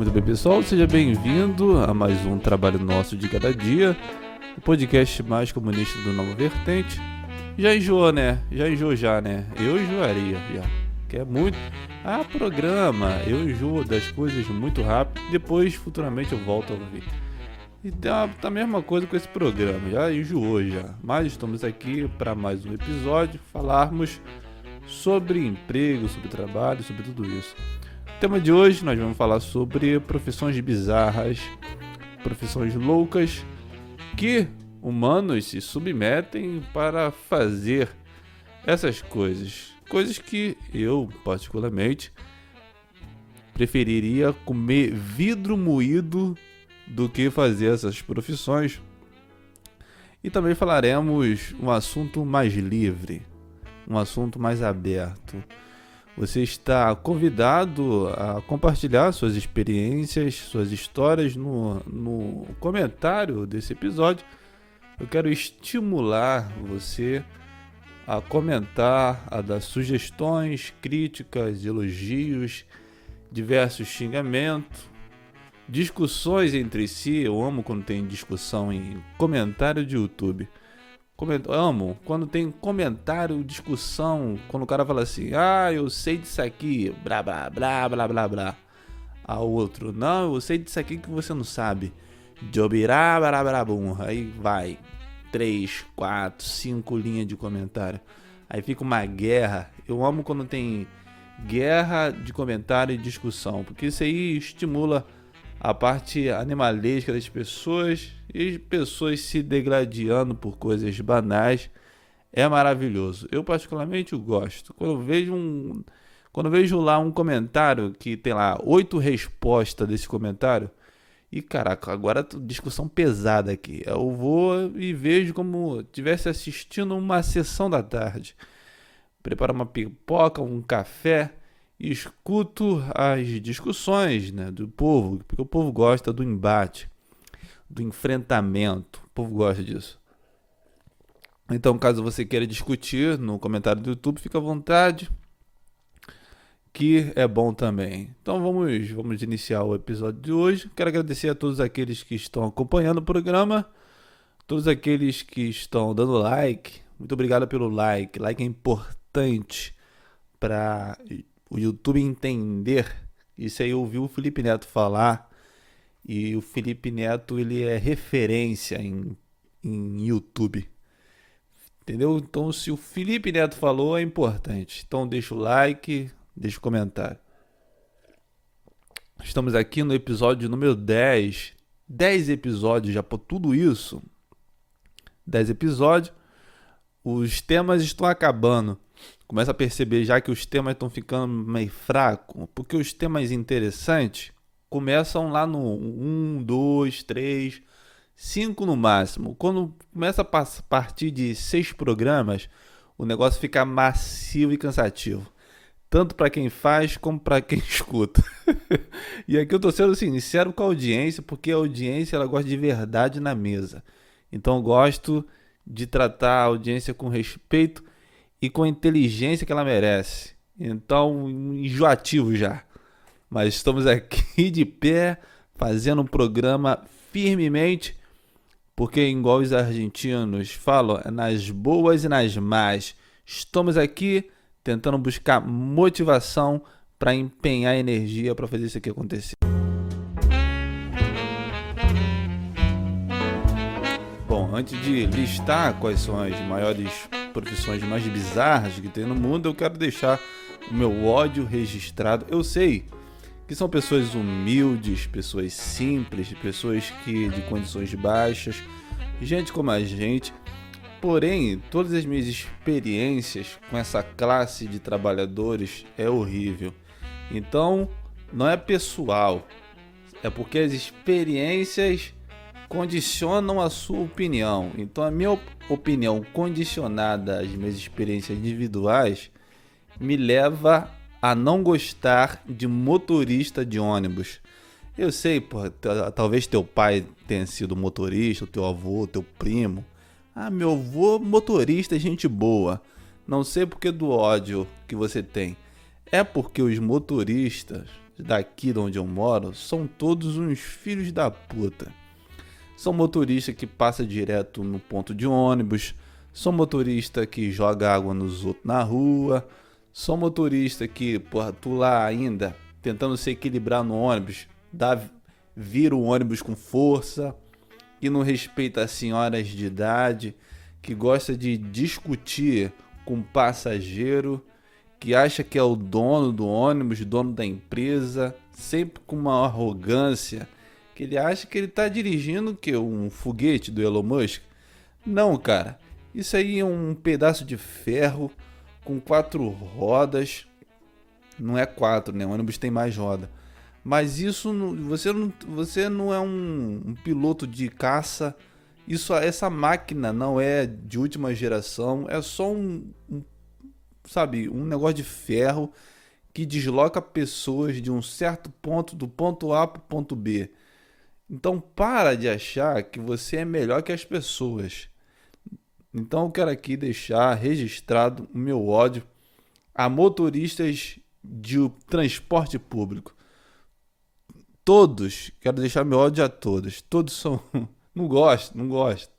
Muito bem, pessoal, seja bem-vindo a mais um trabalho nosso de cada dia, o podcast mais comunista do Nova Vertente. Já enjoou, né? Já enjoou já, né? Eu enjoaria já. Que é muito. Ah, programa. Eu enjoo das coisas muito rápido. Depois, futuramente, eu volto a ouvir. E tá, tá a mesma coisa com esse programa. Já enjoou já. Mas estamos aqui para mais um episódio. Falarmos sobre emprego, sobre trabalho, sobre tudo isso. Tema de hoje nós vamos falar sobre profissões bizarras, profissões loucas que humanos se submetem para fazer essas coisas. Coisas que eu, particularmente, preferiria comer vidro moído do que fazer essas profissões. E também falaremos um assunto mais livre, um assunto mais aberto. Você está convidado a compartilhar suas experiências, suas histórias no, no comentário desse episódio. Eu quero estimular você a comentar, a dar sugestões, críticas, elogios, diversos xingamentos, discussões entre si. Eu amo quando tem discussão em comentário de YouTube. Coment... Amo quando tem comentário, discussão, quando o cara fala assim, ah, eu sei disso aqui, blá blá blá blá blá blá. Ao outro, não, eu sei disso aqui que você não sabe. Jobirá, barabarabum. Aí vai. Três, quatro, cinco linhas de comentário. Aí fica uma guerra. Eu amo quando tem guerra de comentário e discussão, porque isso aí estimula a parte animalesca das pessoas e pessoas se degradando por coisas banais. É maravilhoso. Eu particularmente gosto. Quando vejo um quando vejo lá um comentário que tem lá oito respostas desse comentário, e caraca, agora discussão pesada aqui. Eu vou e vejo como tivesse assistindo uma sessão da tarde. Preparo uma pipoca, um café e escuto as discussões né, do povo, porque o povo gosta do embate, do enfrentamento. O povo gosta disso. Então, caso você queira discutir no comentário do YouTube, fica à vontade que é bom também. Então vamos, vamos iniciar o episódio de hoje. Quero agradecer a todos aqueles que estão acompanhando o programa, todos aqueles que estão dando like. Muito obrigado pelo like. Like é importante para o YouTube entender. Isso aí eu ouvi o Felipe Neto falar e o Felipe Neto ele é referência em, em YouTube. Entendeu? Então se o Felipe Neto falou é importante. Então deixa o like, Deixa um comentário. Estamos aqui no episódio número 10. 10 episódios já por tudo isso. 10 episódios. Os temas estão acabando. Começa a perceber já que os temas estão ficando meio fracos. Porque os temas interessantes começam lá no 1, 2, 3, 5 no máximo. Quando começa a partir de 6 programas, o negócio fica massivo e cansativo tanto para quem faz como para quem escuta. e aqui eu estou sendo assim, sincero com a audiência, porque a audiência ela gosta de verdade na mesa. Então eu gosto de tratar a audiência com respeito e com a inteligência que ela merece. Então, enjoativo já. Mas estamos aqui de pé, fazendo um programa firmemente, porque, igual os argentinos falam, é nas boas e nas más. Estamos aqui tentando buscar motivação para empenhar energia para fazer isso aqui acontecer. Bom, antes de listar quais são as maiores profissões mais bizarras que tem no mundo, eu quero deixar o meu ódio registrado. Eu sei que são pessoas humildes, pessoas simples, pessoas que de condições baixas, gente como a gente Porém, todas as minhas experiências com essa classe de trabalhadores é horrível. Então, não é pessoal, é porque as experiências condicionam a sua opinião. Então, a minha opinião condicionada às minhas experiências individuais me leva a não gostar de motorista de ônibus. Eu sei, pô, talvez teu pai tenha sido motorista, teu avô, teu primo. Ah, meu avô motorista, gente boa. Não sei porque do ódio que você tem. É porque os motoristas daqui de onde eu moro são todos uns filhos da puta. São motoristas que passa direto no ponto de ônibus, são motorista que joga água nos outros na rua, são motorista que, porra, tu lá ainda tentando se equilibrar no ônibus, dá, vira o ônibus com força, que não respeita as senhoras de idade, que gosta de discutir com passageiro, que acha que é o dono do ônibus, dono da empresa, sempre com uma arrogância, que ele acha que ele está dirigindo que um foguete do Elon Musk. Não, cara. Isso aí é um pedaço de ferro com quatro rodas. Não é quatro, né? O ônibus tem mais roda. Mas isso você não, você não é um, um piloto de caça. Isso, essa máquina não é de última geração. É só um, um sabe, um negócio de ferro que desloca pessoas de um certo ponto do ponto A para o ponto B. Então para de achar que você é melhor que as pessoas. Então eu quero aqui deixar registrado o meu ódio a motoristas de transporte público. Todos, quero deixar meu ódio a todos. Todos são. Não gosto, não gosto.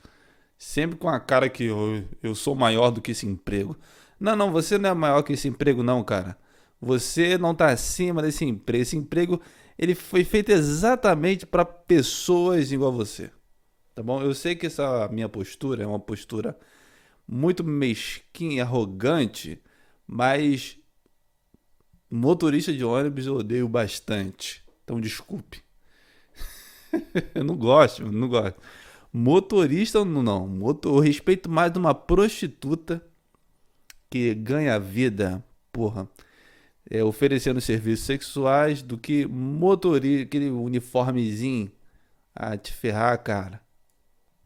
Sempre com a cara que eu, eu sou maior do que esse emprego. Não, não, você não é maior que esse emprego, não, cara. Você não está acima desse emprego. Esse emprego ele foi feito exatamente para pessoas igual a você. Tá bom? Eu sei que essa minha postura é uma postura muito mesquinha arrogante, mas motorista de ônibus eu odeio bastante. Então desculpe. eu não gosto, não gosto. Motorista não. Motor, eu respeito mais uma prostituta que ganha vida, porra, é, oferecendo serviços sexuais do que motorista, aquele uniformezinho. a te ferrar, cara.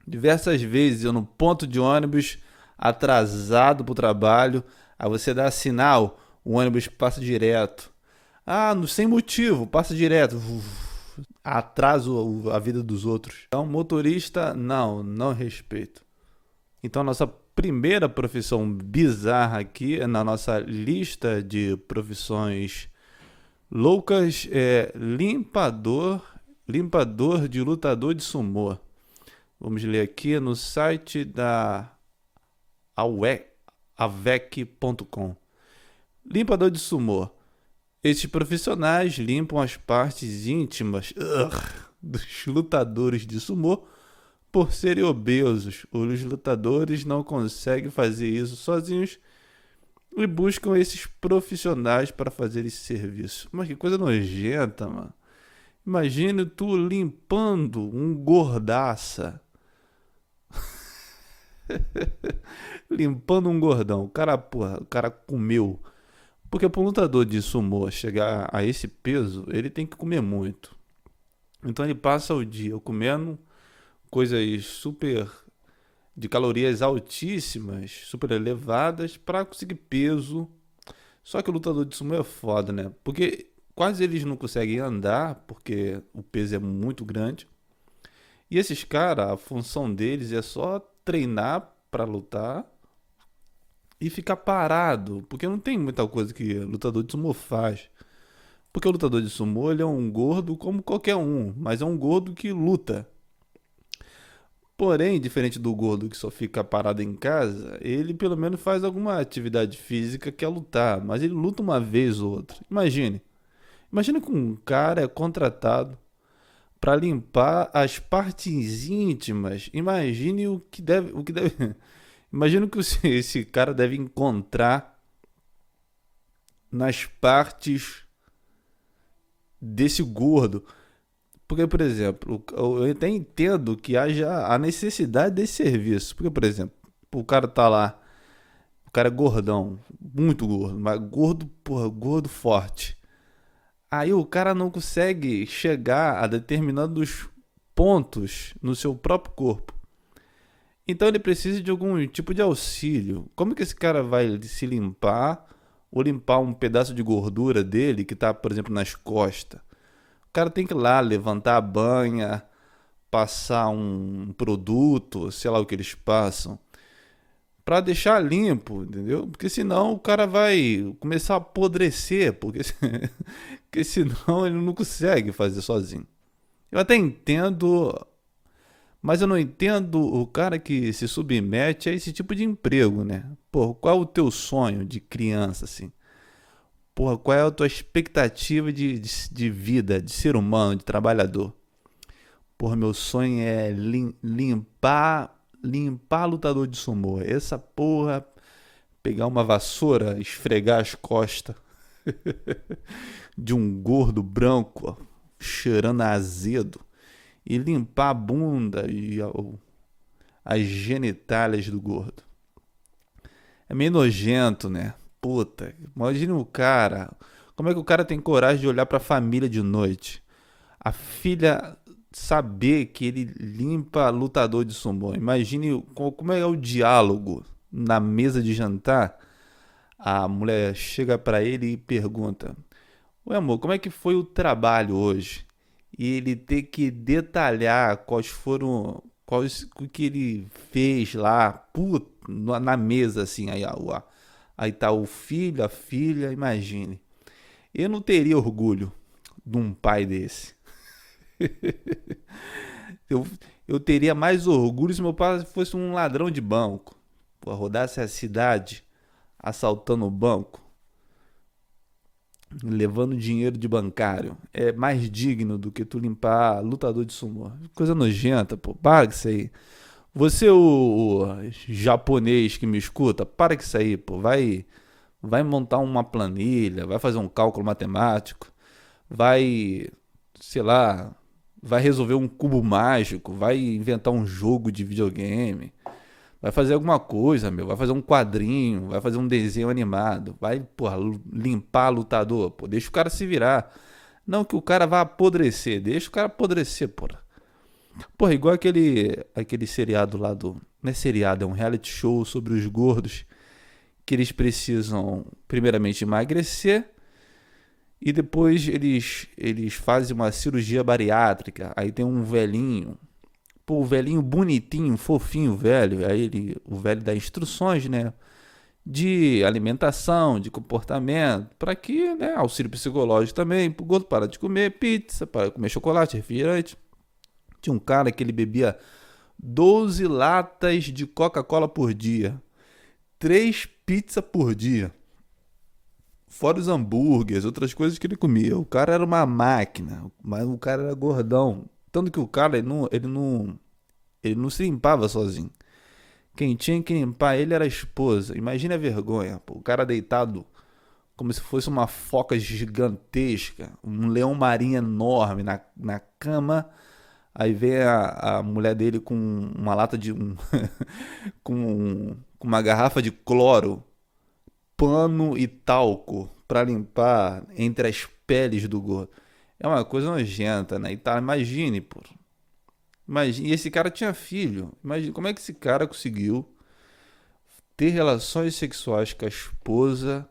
Diversas vezes eu no ponto de ônibus, atrasado pro trabalho, aí você dá sinal, o ônibus passa direto. Ah, sem motivo, passa direto. Atraso a vida dos outros. Então, motorista, não, não respeito. Então, nossa primeira profissão bizarra aqui na nossa lista de profissões loucas é limpador, limpador de lutador de sumô. Vamos ler aqui no site da avec.com. Limpador de sumô. Estes profissionais limpam as partes íntimas dos lutadores de sumô por serem obesos. Os lutadores não conseguem fazer isso sozinhos e buscam esses profissionais para fazer esse serviço. Mas que coisa nojenta, mano. Imagine tu limpando um gordaça Limpando um gordão. O cara, porra, o cara comeu. Porque para lutador de sumô chegar a esse peso, ele tem que comer muito. Então ele passa o dia comendo coisas super de calorias altíssimas, super elevadas para conseguir peso. Só que o lutador de sumo é foda, né? Porque quase eles não conseguem andar porque o peso é muito grande. E esses caras, a função deles é só treinar para lutar e ficar parado, porque não tem muita coisa que lutador de sumo faz. Porque o lutador de sumo ele é um gordo como qualquer um, mas é um gordo que luta. Porém, diferente do gordo que só fica parado em casa, ele pelo menos faz alguma atividade física que é lutar, mas ele luta uma vez ou outra. Imagine. Imagine que um cara é contratado para limpar as partes íntimas. Imagine o que deve, o que deve. Imagine o que esse cara deve encontrar nas partes desse gordo. Porque, por exemplo, eu até entendo que haja a necessidade desse serviço. Porque, por exemplo, o cara tá lá, o cara é gordão, muito gordo, mas gordo, porra, gordo forte. Aí o cara não consegue chegar a determinados pontos no seu próprio corpo. Então ele precisa de algum tipo de auxílio. Como que esse cara vai se limpar ou limpar um pedaço de gordura dele que está, por exemplo, nas costas? O cara tem que ir lá levantar a banha, passar um produto, sei lá o que eles passam. para deixar limpo, entendeu? Porque senão o cara vai começar a apodrecer, porque, porque senão ele não consegue fazer sozinho. Eu até entendo, mas eu não entendo o cara que se submete a esse tipo de emprego, né? Pô, qual é o teu sonho de criança, assim? Porra, qual é a tua expectativa de, de, de vida, de ser humano, de trabalhador? Porra, meu sonho é lim, limpar limpar lutador de sumô. Essa porra, pegar uma vassoura, esfregar as costas de um gordo branco, cheirando azedo, e limpar a bunda e as genitálias do gordo. É meio nojento, né? Puta, imagina o cara. Como é que o cara tem coragem de olhar para a família de noite? A filha saber que ele limpa lutador de sumô. Imagine como é o diálogo na mesa de jantar. A mulher chega para ele e pergunta: Oi, amor, como é que foi o trabalho hoje? E ele ter que detalhar quais foram. Quais, o que ele fez lá, puto, na mesa, assim. Aí, aí tá o filho, a filha, imagine. Eu não teria orgulho de um pai desse. eu, eu teria mais orgulho se meu pai fosse um ladrão de banco. Pô, rodasse a cidade assaltando o banco, levando dinheiro de bancário. É mais digno do que tu limpar lutador de sumô. Coisa nojenta, pô. Para isso aí. Você, o, o japonês que me escuta, para com isso aí, pô. Vai, vai montar uma planilha, vai fazer um cálculo matemático, vai, sei lá, vai resolver um cubo mágico, vai inventar um jogo de videogame, vai fazer alguma coisa, meu, vai fazer um quadrinho, vai fazer um desenho animado, vai, porra, limpar lutador, pô, deixa o cara se virar. Não que o cara vá apodrecer, deixa o cara apodrecer, porra. Porra, igual aquele, aquele seriado lá do. Não é seriado, é um reality show sobre os gordos que eles precisam, primeiramente, emagrecer e depois eles, eles fazem uma cirurgia bariátrica. Aí tem um velhinho. Pô, o velhinho bonitinho, fofinho, velho. Aí ele, o velho dá instruções, né? De alimentação, de comportamento. para que, né? Auxílio psicológico também. Pro gordo parar de comer pizza, para comer chocolate, refrigerante. Tinha um cara que ele bebia 12 latas de Coca-Cola por dia. Três pizzas por dia. Fora os hambúrgueres, outras coisas que ele comia. O cara era uma máquina, mas o cara era gordão. Tanto que o cara ele não, ele não, ele não se limpava sozinho. Quem tinha que limpar ele era a esposa. Imagina a vergonha, pô. O cara deitado como se fosse uma foca gigantesca, um leão marinho enorme na, na cama. Aí vem a, a mulher dele com uma lata de. Um, com, com uma garrafa de cloro pano e talco para limpar entre as peles do gordo. É uma coisa nojenta, né? E tá, imagine, pô. Imagine, e esse cara tinha filho. Imagine como é que esse cara conseguiu ter relações sexuais com a esposa,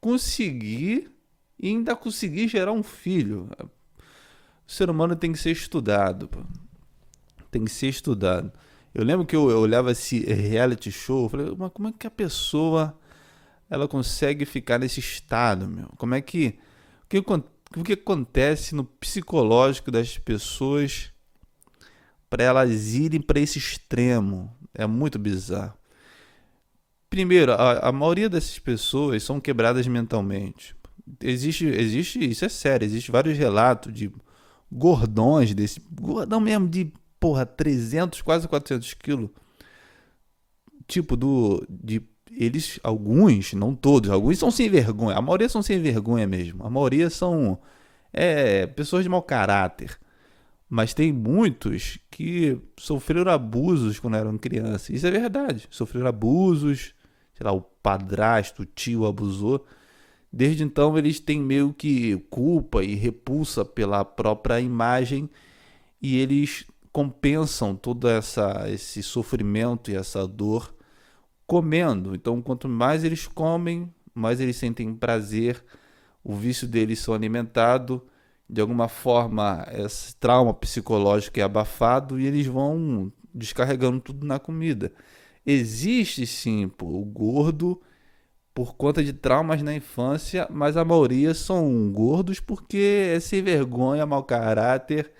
conseguir e ainda conseguir gerar um filho. O ser humano tem que ser estudado, pô. Tem que ser estudado. Eu lembro que eu, eu olhava esse reality show, eu falei, mas como é que a pessoa ela consegue ficar nesse estado, meu? Como é que o que, o que acontece no psicológico das pessoas para elas irem para esse extremo? É muito bizarro. Primeiro, a, a maioria dessas pessoas são quebradas mentalmente. Existe, existe, isso é sério, existe vários relatos de gordões desse, gordão mesmo de, porra, 300, quase 400 quilos, tipo do, de eles, alguns, não todos, alguns são sem vergonha. A maioria são sem vergonha mesmo. A maioria são é, pessoas de mau caráter. Mas tem muitos que sofreram abusos quando eram crianças. Isso é verdade. Sofreram abusos, sei lá, o padrasto, o tio abusou. Desde então eles têm meio que culpa e repulsa pela própria imagem e eles compensam todo essa, esse sofrimento e essa dor comendo. Então, quanto mais eles comem, mais eles sentem prazer, o vício deles são alimentado, de alguma forma esse trauma psicológico é abafado e eles vão descarregando tudo na comida. Existe sim, pô, o gordo por conta de traumas na infância, mas a maioria são gordos porque é sem vergonha, mau caráter,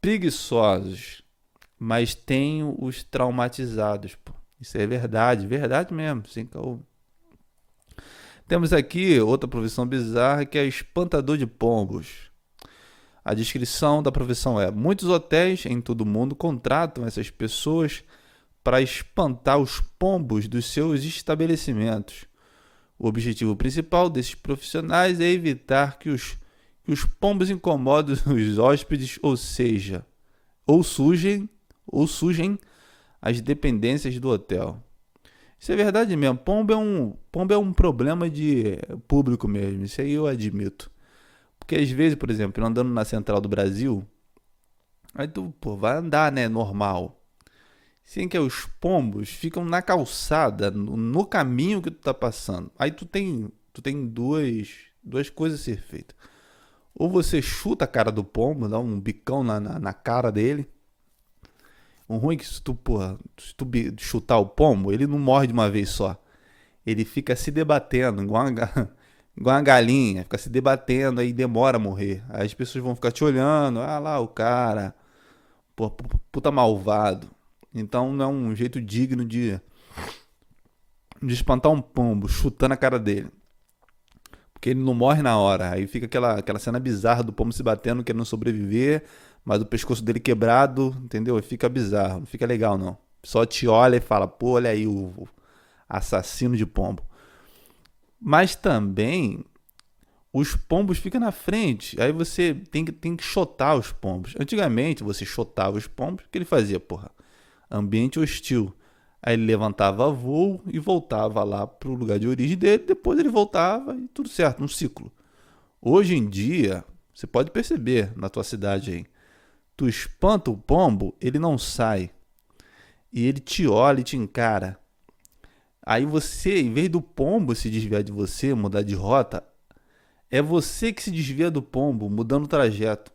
preguiçosos. Mas tem os traumatizados, pô. Isso é verdade, verdade mesmo, sem caô. Temos aqui outra profissão bizarra que é espantador de pombos. A descrição da profissão é: muitos hotéis em todo o mundo contratam essas pessoas para espantar os pombos dos seus estabelecimentos. O objetivo principal desses profissionais é evitar que os, que os pombos incomodem os hóspedes, ou seja, ou sujem, ou sujem as dependências do hotel. Isso é verdade mesmo. Pombo é um, pombo é um problema de público mesmo. Isso aí eu admito. Porque às vezes, por exemplo, andando na central do Brasil, aí tu pô, vai andar, né, normal. Sim, que os pombos ficam na calçada, no, caminho que tu tá passando. Aí tu tem, tu tem duas, duas coisas a ser feitas. Ou você chuta a cara do pombo, dá um bicão na, na, na cara dele. O ruim é que se tu, porra, se tu chutar o pombo, ele não morre de uma vez só. Ele fica se debatendo, igual uma, igual uma galinha, fica se debatendo, aí demora a morrer. Aí as pessoas vão ficar te olhando, ah lá o cara, pô, puta malvado. Então não é um jeito digno de, de espantar um pombo, chutando a cara dele. Porque ele não morre na hora. Aí fica aquela, aquela cena bizarra do pombo se batendo, querendo sobreviver, mas o pescoço dele quebrado, entendeu? Fica bizarro, não fica legal não. Só te olha e fala, pô, olha aí o, assassino de pombo. Mas também os pombos ficam na frente. Aí você tem que, tem que chotar os pombos. Antigamente você chotava os pombos, o que ele fazia, porra? ambiente hostil. Aí ele levantava voo e voltava lá para o lugar de origem dele, depois ele voltava e tudo certo, um ciclo. Hoje em dia, você pode perceber na tua cidade aí, tu espanta o pombo, ele não sai. E ele te olha e te encara. Aí você, em vez do pombo se desviar de você, mudar de rota, é você que se desvia do pombo, mudando o trajeto.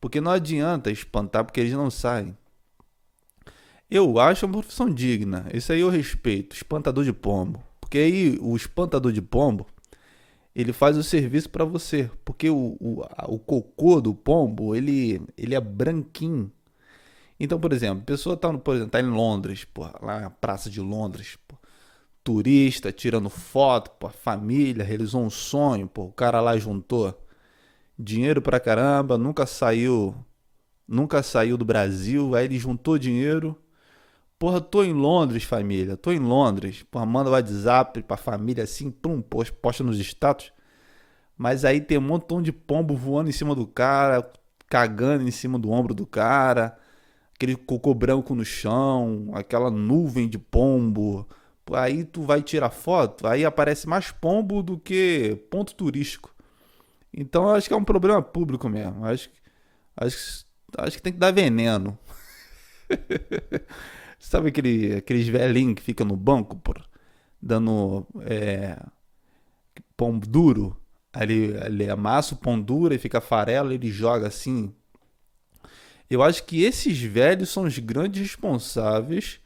Porque não adianta espantar porque eles não saem. Eu acho uma profissão digna. Isso aí eu respeito. Espantador de pombo. Porque aí o espantador de pombo, ele faz o serviço para você. Porque o, o, o cocô do pombo, ele, ele é branquinho. Então, por exemplo, a pessoa tá, por exemplo, tá em Londres, lá na Praça de Londres, turista, tirando foto, família, realizou um sonho, o cara lá juntou dinheiro pra caramba, nunca saiu, nunca saiu do Brasil, aí ele juntou dinheiro, Porra, tô em Londres, família. Tô em Londres. Porra, manda o WhatsApp pra família assim, pum, posta nos status. Mas aí tem um montão de pombo voando em cima do cara, cagando em cima do ombro do cara, aquele cocô branco no chão, aquela nuvem de pombo. Aí tu vai tirar foto, aí aparece mais pombo do que ponto turístico. Então eu acho que é um problema público mesmo. Acho, acho, acho que tem que dar veneno. Sabe aquele, aqueles velhinhos que ficam no banco, por, dando é, pão duro? Ele, ele amassa o pão duro e fica farelo, ele joga assim. Eu acho que esses velhos são os grandes responsáveis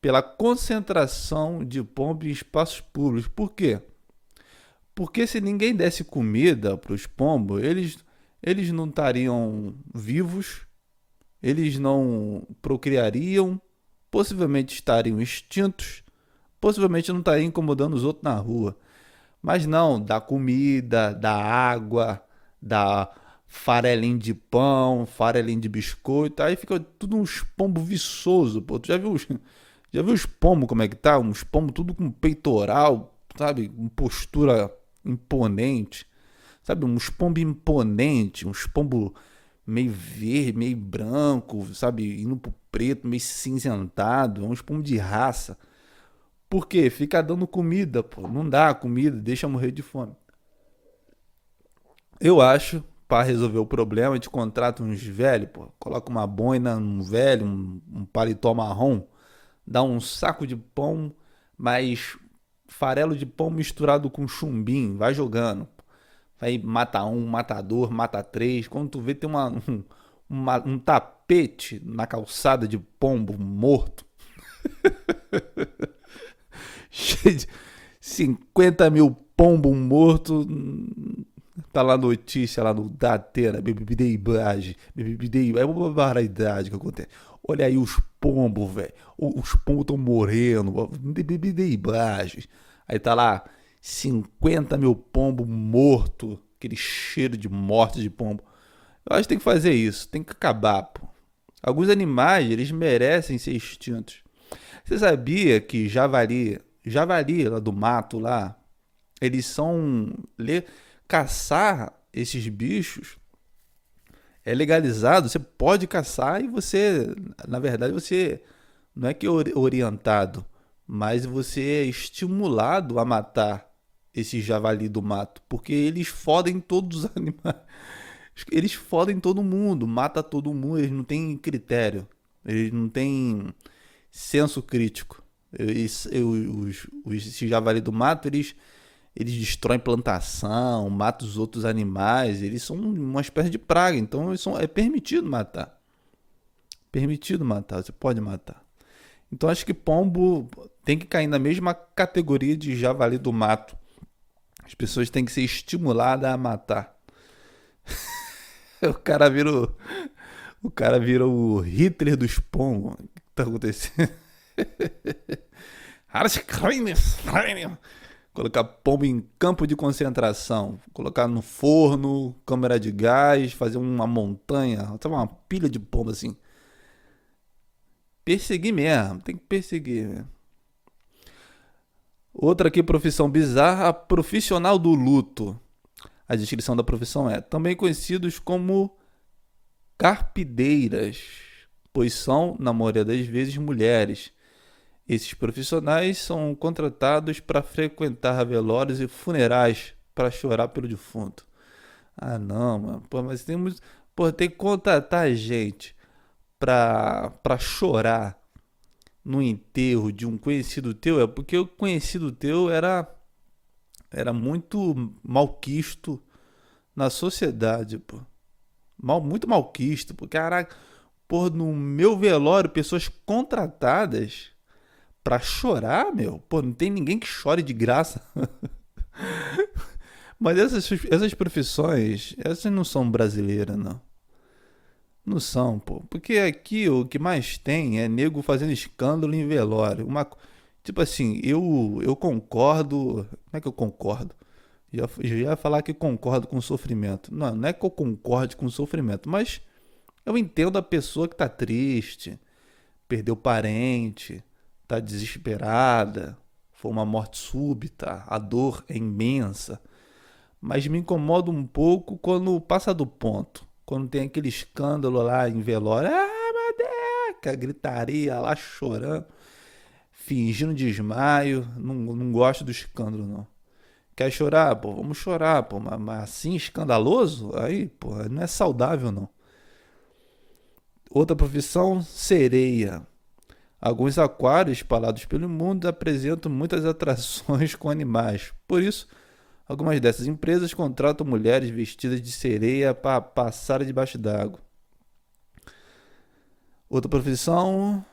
pela concentração de pombo em espaços públicos. Por quê? Porque se ninguém desse comida para os pombos, eles, eles não estariam vivos, eles não procriariam, possivelmente estariam extintos, possivelmente não estariam incomodando os outros na rua. Mas não, dá comida, dá água, dá farelinho de pão, farelinho de biscoito, aí fica tudo uns pombo viçoso, pô. Tu já viu os, já viu os pombos como é que tá? Uns pombos tudo com peitoral, sabe? Com postura imponente. Sabe, uns pombos imponentes, uns pombos meio verde, meio branco, sabe? Indo pro preto, meio cinzentado, é um espuma de raça. Por quê? Fica dando comida, pô. Não dá comida, deixa morrer de fome. Eu acho, para resolver o problema, a gente contrata uns velhos, pô. Coloca uma boina num velho, um, um paletó marrom, dá um saco de pão, mais farelo de pão misturado com chumbim, vai jogando. Aí mata um, mata dois, mata três. Quando tu vê, tem uma, um, uma, um tapete na calçada de pombo morto. Cheio de 50 mil pombo morto. Tá lá notícia lá no Datena, bebideibragem, bebidei, é uma barbaridade que acontece. Olha aí os pombos, velho. Os pombos estão morrendo, bebideibragem. Aí tá lá 50 mil pombos morto, aquele cheiro de morte de pombo. Eu acho que tem que fazer isso, tem que acabar, pô. Alguns animais, eles merecem ser extintos. Você sabia que javali, javali lá do mato lá, eles são caçar esses bichos é legalizado, você pode caçar e você, na verdade, você não é que é orientado, mas você é estimulado a matar esse javali do mato, porque eles fodem todos os animais. Eles fodem todo mundo, mata todo mundo, eles não têm critério, eles não têm senso crítico. Eles, os, os, esse javali do mato, eles eles destroem plantação, matam os outros animais, eles são uma espécie de praga, então são, é permitido matar. Permitido matar, você pode matar. Então acho que pombo tem que cair na mesma categoria de javali do mato. As pessoas têm que ser estimuladas a matar. o cara vira o, cara vira o Hitler dos pombos. O que tá acontecendo? colocar pombo em campo de concentração, colocar no forno, câmera de gás, fazer uma montanha, uma pilha de pombo assim. Perseguir mesmo, tem que perseguir. Mesmo. Outra aqui, profissão bizarra, profissional do luto. A descrição da profissão é também conhecidos como carpideiras, pois são, na maioria das vezes, mulheres esses profissionais são contratados para frequentar velórios e funerais para chorar pelo defunto. Ah, não, mano. Pô, mas temos. Pô, tem que contratar gente para chorar no enterro de um conhecido teu. É porque o conhecido teu era. Era muito malquisto na sociedade, pô. Mal, muito malquisto, pô. Caraca, pô, no meu velório, pessoas contratadas pra chorar, meu. Pô, não tem ninguém que chore de graça. Mas essas, essas profissões, essas não são brasileiras, não. Não são, pô. Porque aqui o que mais tem é nego fazendo escândalo em velório. Uma, tipo assim, eu, eu concordo. Como é que eu concordo? Já, ia falar que concordo com o sofrimento. Não, não é que eu concorde com o sofrimento, mas eu entendo a pessoa que tá triste, perdeu parente, está desesperada, foi uma morte súbita, a dor é imensa. Mas me incomoda um pouco quando passa do ponto. Quando tem aquele escândalo lá em velório. Ah, Madeca! Gritaria lá chorando, fingindo desmaio. Não, não gosto do escândalo, não. Quer chorar? Pô, vamos chorar, pô. Mas, mas assim, escandaloso? Aí, pô, não é saudável, não. Outra profissão, sereia. Alguns aquários espalhados pelo mundo apresentam muitas atrações com animais. Por isso, algumas dessas empresas contratam mulheres vestidas de sereia para passar debaixo d'água. Outra profissão,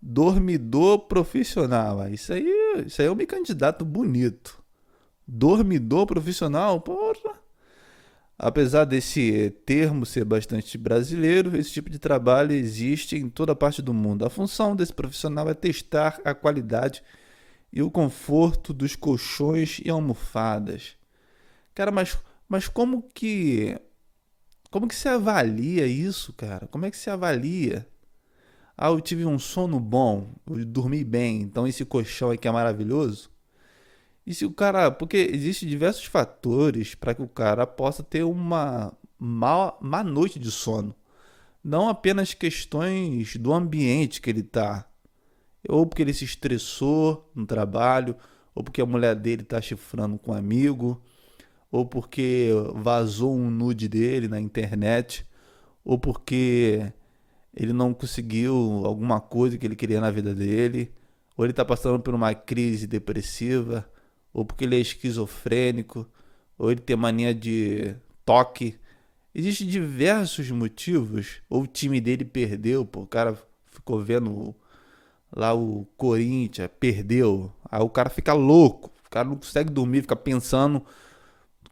dormidor profissional. Ah, isso aí, isso aí é um candidato bonito. Dormidor profissional, porra. Apesar desse termo ser bastante brasileiro, esse tipo de trabalho existe em toda parte do mundo. A função desse profissional é testar a qualidade o conforto dos colchões e almofadas. Cara, mas, mas como que como que se avalia isso, cara? Como é que se avalia? Ah, eu tive um sono bom, eu dormi bem, então esse colchão aqui é maravilhoso. E se o cara. Porque existem diversos fatores para que o cara possa ter uma má, má noite de sono. Não apenas questões do ambiente que ele está. Ou porque ele se estressou no trabalho, ou porque a mulher dele está chifrando com um amigo, ou porque vazou um nude dele na internet, ou porque ele não conseguiu alguma coisa que ele queria na vida dele, ou ele está passando por uma crise depressiva ou porque ele é esquizofrênico, ou ele tem mania de toque. Existem diversos motivos. Ou o time dele perdeu, pô, o cara ficou vendo lá o Corinthians perdeu. Aí o cara fica louco. O cara não consegue dormir, fica pensando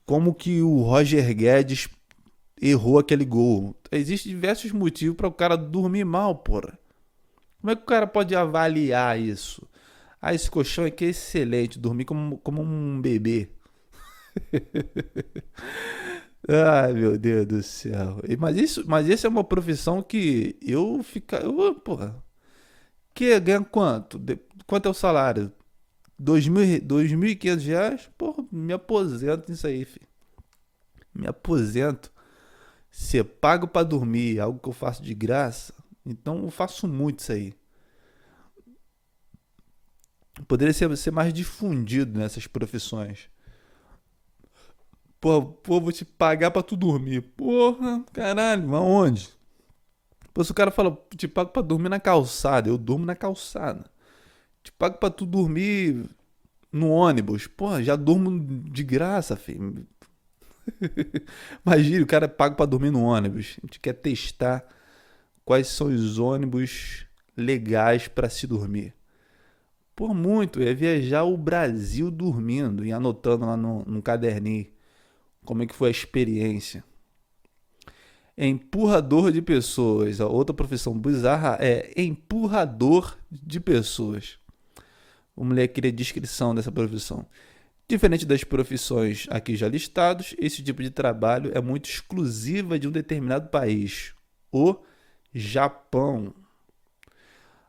como que o Roger Guedes errou aquele gol. Existem diversos motivos para o cara dormir mal, porra. Como é que o cara pode avaliar isso? Ah, esse colchão aqui é excelente, dormir como, como um bebê. Ai, meu Deus do céu. Mas isso, mas isso é uma profissão que eu fica, eu, porra. Que ganha quanto? De, quanto é o salário? 2.500 reais? Porra, me aposento nisso aí, filho. Me aposento. Ser pago para dormir, algo que eu faço de graça. Então eu faço muito isso aí. Poderia ser, ser mais difundido nessas profissões. Pô, pô, vou te pagar pra tu dormir. Porra, caralho, aonde? Pô, se o cara fala, te pago pra dormir na calçada, eu durmo na calçada. Te pago pra tu dormir no ônibus. Porra, já durmo de graça, filho. Imagina, o cara é pago pra dormir no ônibus. A gente quer testar quais são os ônibus legais para se dormir. Por muito, é viajar o Brasil dormindo e anotando lá no, no caderninho como é que foi a experiência. Empurrador de pessoas. A outra profissão bizarra é empurrador de pessoas. Vamos ler aqui a descrição dessa profissão. Diferente das profissões aqui já listados, esse tipo de trabalho é muito exclusiva de um determinado país, o Japão.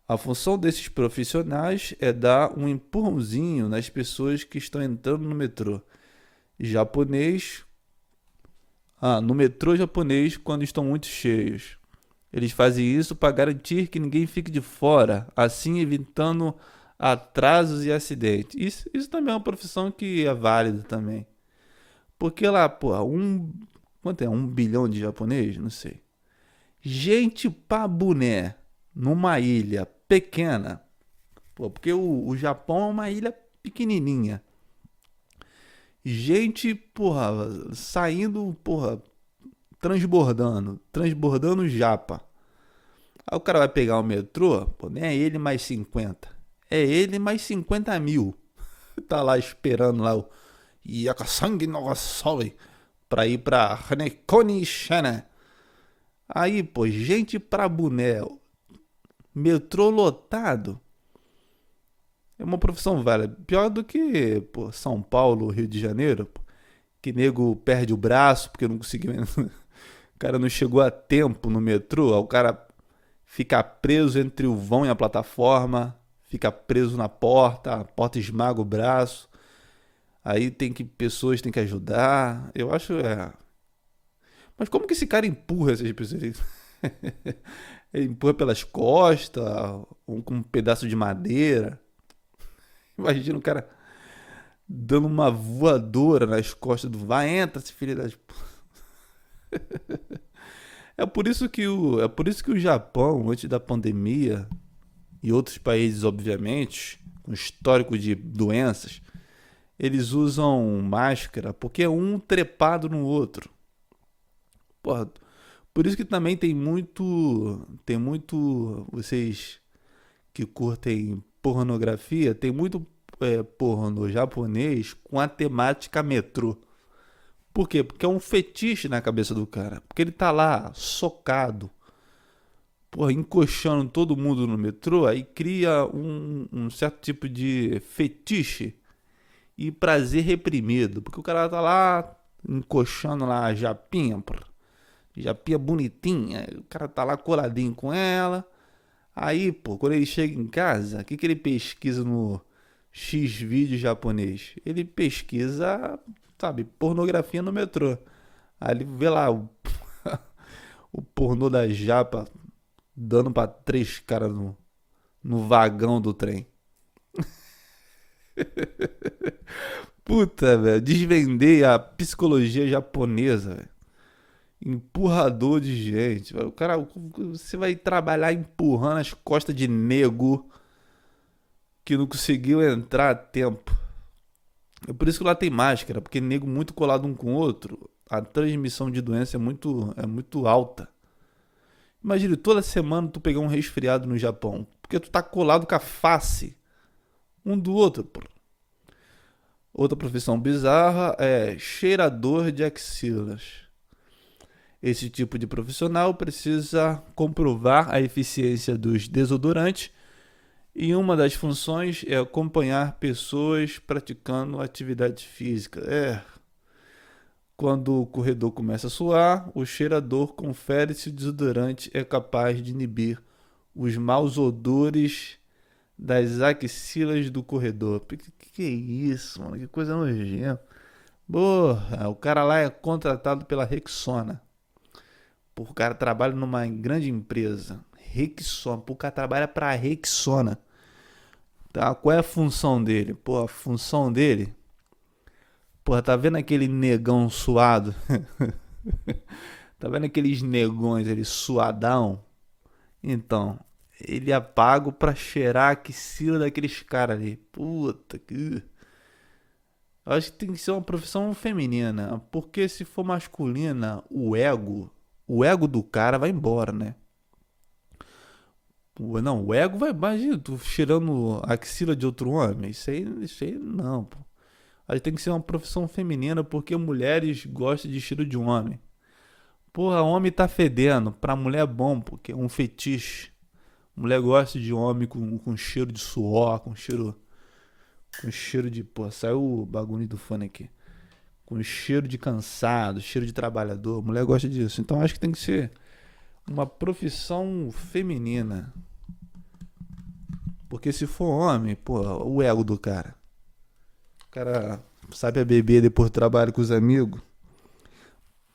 A função desses profissionais é dar um empurrãozinho nas pessoas que estão entrando no metrô. Japonês. Ah, no metrô japonês quando estão muito cheios. Eles fazem isso para garantir que ninguém fique de fora, assim evitando atrasos e acidentes. Isso, isso também é uma profissão que é válida também. Porque lá, pô, um. Quanto é? Um bilhão de japoneses? Não sei. Gente pra boné numa ilha pequena. Pô, porque o, o Japão é uma ilha pequenininha. Gente, porra, saindo, porra, transbordando, transbordando japa. Aí o cara vai pegar o metrô, pô, nem é ele mais 50. É ele mais 50 mil. tá lá esperando lá o Yakasang no Soi pra ir pra Hanekoni Shana. Aí, pô, gente pra boné, metrô lotado. É uma profissão válida. Pior do que pô, São Paulo, Rio de Janeiro, pô, que nego perde o braço porque não conseguiu. o cara não chegou a tempo no metrô, o cara fica preso entre o vão e a plataforma, fica preso na porta, a porta esmaga o braço. Aí tem que pessoas têm que ajudar. Eu acho é. Mas como que esse cara empurra essas pessoas? Ele empurra pelas costas, um, com um pedaço de madeira. Imagina o cara dando uma voadora nas costas do vai, entra, se filho das. é por isso que o é por isso que o Japão antes da pandemia e outros países obviamente com histórico de doenças eles usam máscara porque é um trepado no outro. Porra, por isso que também tem muito. Tem muito. Vocês que curtem pornografia, tem muito é, porno japonês com a temática metrô. Por quê? Porque é um fetiche na cabeça do cara. Porque ele tá lá, socado, porra, encoxando todo mundo no metrô, aí cria um, um certo tipo de fetiche e prazer reprimido. Porque o cara tá lá, encoxando lá a japinha, porra Japinha bonitinha, o cara tá lá coladinho com ela. Aí, pô, quando ele chega em casa, o que, que ele pesquisa no X vídeo japonês? Ele pesquisa, sabe, pornografia no metrô. Aí ele vê lá o, o pornô da japa dando pra três caras no, no vagão do trem. Puta, velho, desvendei a psicologia japonesa, velho empurrador de gente. O cara, você vai trabalhar empurrando as costas de nego que não conseguiu entrar a tempo. É por isso que lá tem máscara, porque nego muito colado um com o outro, a transmissão de doença é muito, é muito alta. Imagine toda semana tu pegar um resfriado no Japão. Porque tu tá colado com a face um do outro. Outra profissão bizarra é cheirador de axilas. Esse tipo de profissional precisa comprovar a eficiência dos desodorantes e uma das funções é acompanhar pessoas praticando atividade física. É. Quando o corredor começa a suar, o cheirador confere se o desodorante é capaz de inibir os maus odores das axilas do corredor. Que, que é isso, mano? Que coisa nojenta. Porra, o cara lá é contratado pela Rexona. Por o cara trabalha numa grande empresa. Rexona. o cara trabalha pra Rexona. Tá? Qual é a função dele? Pô, a função dele. Porra, tá vendo aquele negão suado? tá vendo aqueles negões ali suadão? Então, ele é pago pra cheirar a axila daqueles caras ali. Puta que. Eu acho que tem que ser uma profissão feminina. Porque se for masculina, o ego. O ego do cara vai embora, né? Não, o ego vai. Imagina, tu cheirando axila de outro homem. Isso aí, isso aí não, pô. Aí tem que ser uma profissão feminina porque mulheres gostam de cheiro de homem. Porra, homem tá fedendo. Pra mulher é bom, porque é um fetiche. Mulher gosta de homem com, com cheiro de suor, com cheiro. Com cheiro de. Pô, saiu o bagulho do fone aqui. Com cheiro de cansado, cheiro de trabalhador. Mulher gosta disso. Então acho que tem que ser uma profissão feminina. Porque se for homem, pô, o ego do cara. O cara sabe a beber depois do trabalho com os amigos.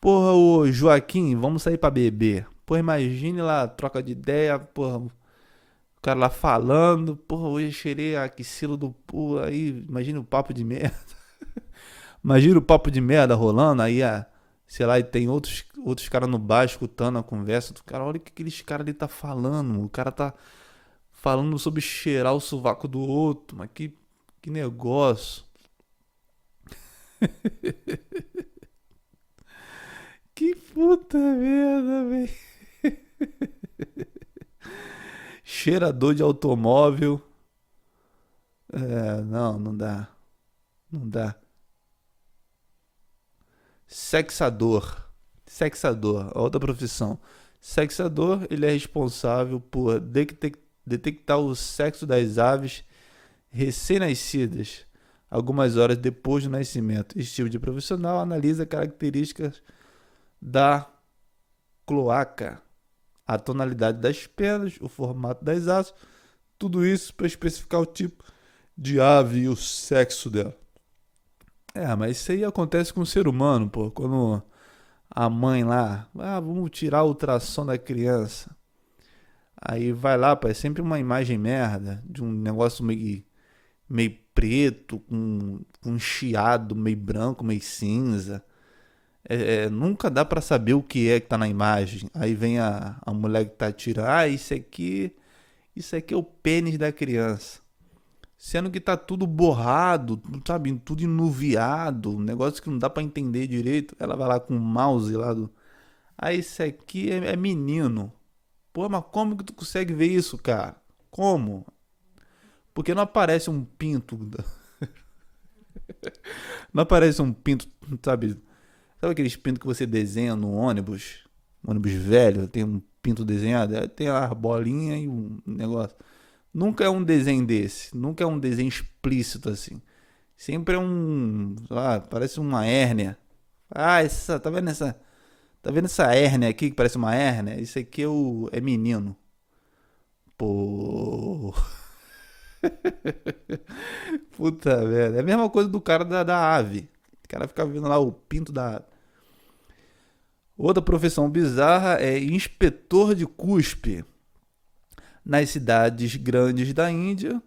Porra, o Joaquim, vamos sair pra beber. Porra, imagine lá, troca de ideia, porra, o cara lá falando, porra, hoje cheirei a axila do porra, aí, imagine o papo de merda. Imagina o papo de merda rolando, aí a sei lá, e tem outros, outros caras no bar escutando a conversa do cara. Olha o que aqueles caras ali tá falando. O cara tá falando sobre cheirar o sovaco do outro. Mas que, que negócio. que puta merda, velho. Cheirador de automóvel. É, não, não dá. Não dá. Sexador. Sexador, outra profissão. Sexador, ele é responsável por detectar o sexo das aves recém-nascidas algumas horas depois do nascimento. Esse tipo de profissional analisa características da cloaca, a tonalidade das penas, o formato das asas, tudo isso para especificar o tipo de ave e o sexo dela. É, mas isso aí acontece com o ser humano, pô. Quando a mãe lá, ah, vamos tirar o ultrassom da criança. Aí vai lá, pô, é sempre uma imagem merda, de um negócio meio, meio preto, com, com um chiado meio branco, meio cinza. É, é, nunca dá para saber o que é que tá na imagem. Aí vem a, a mulher que tá tirando, ah, isso aqui, isso aqui é o pênis da criança. Sendo que tá tudo borrado, sabe? Tudo enuviado, um negócio que não dá para entender direito. Ela vai lá com o mouse lá do. Ah, esse aqui é, é menino. Pô, mas como que tu consegue ver isso, cara? Como? Porque não aparece um pinto. não aparece um pinto, sabe? Sabe aqueles pintos que você desenha no ônibus? ônibus velho, tem um pinto desenhado? Tem a bolinha e um negócio. Nunca é um desenho desse. Nunca é um desenho explícito assim. Sempre é um. Lá, parece uma hérnia. Ah, essa. Tá vendo essa. Tá vendo essa hérnia aqui que parece uma hérnia? Isso aqui é, o, é menino. Pô. Puta merda. É a mesma coisa do cara da, da ave. O cara fica vendo lá o pinto da ave. Outra profissão bizarra é inspetor de cuspe. Nas cidades grandes da Índia,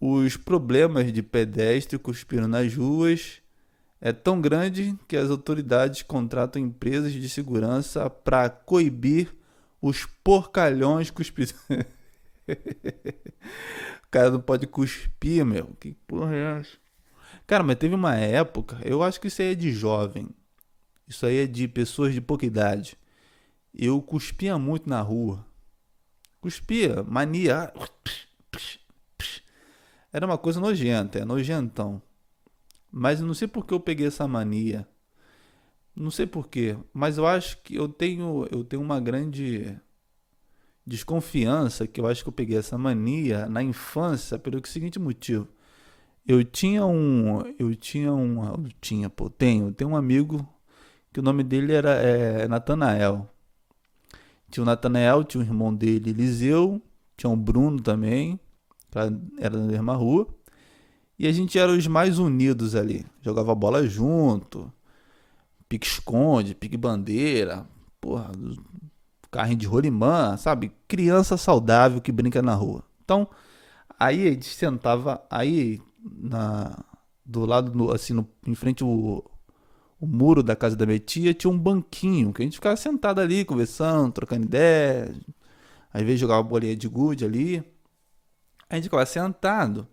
os problemas de pedestre cuspindo nas ruas é tão grande que as autoridades contratam empresas de segurança para coibir os porcalhões cuspidos. o cara não pode cuspir, meu. Que porra é essa? Cara, mas teve uma época, eu acho que isso aí é de jovem. Isso aí é de pessoas de pouca idade. eu cuspia muito na rua. Cuspia, mania. Era uma coisa nojenta, é nojentão. Mas não sei por que eu peguei essa mania. Não sei porquê, mas eu acho que eu tenho, eu tenho uma grande desconfiança que eu acho que eu peguei essa mania na infância pelo seguinte motivo. Eu tinha um, eu tinha um, eu tinha, pô, tenho, tenho um amigo que o nome dele era é, Natanael. Tinha o Natanael, tinha o irmão dele, Eliseu, tinha o Bruno também, era da mesma rua. E a gente era os mais unidos ali. Jogava bola junto, pique-esconde, pique-bandeira, porra, carrinho de rolimã, sabe? Criança saudável que brinca na rua. Então, aí a gente sentava aí na do lado assim no, em frente o, o muro da casa da minha tia tinha um banquinho que a gente ficava sentado ali conversando, trocando ideia. Às vezes jogava bolinha de gude ali. A gente ficava sentado.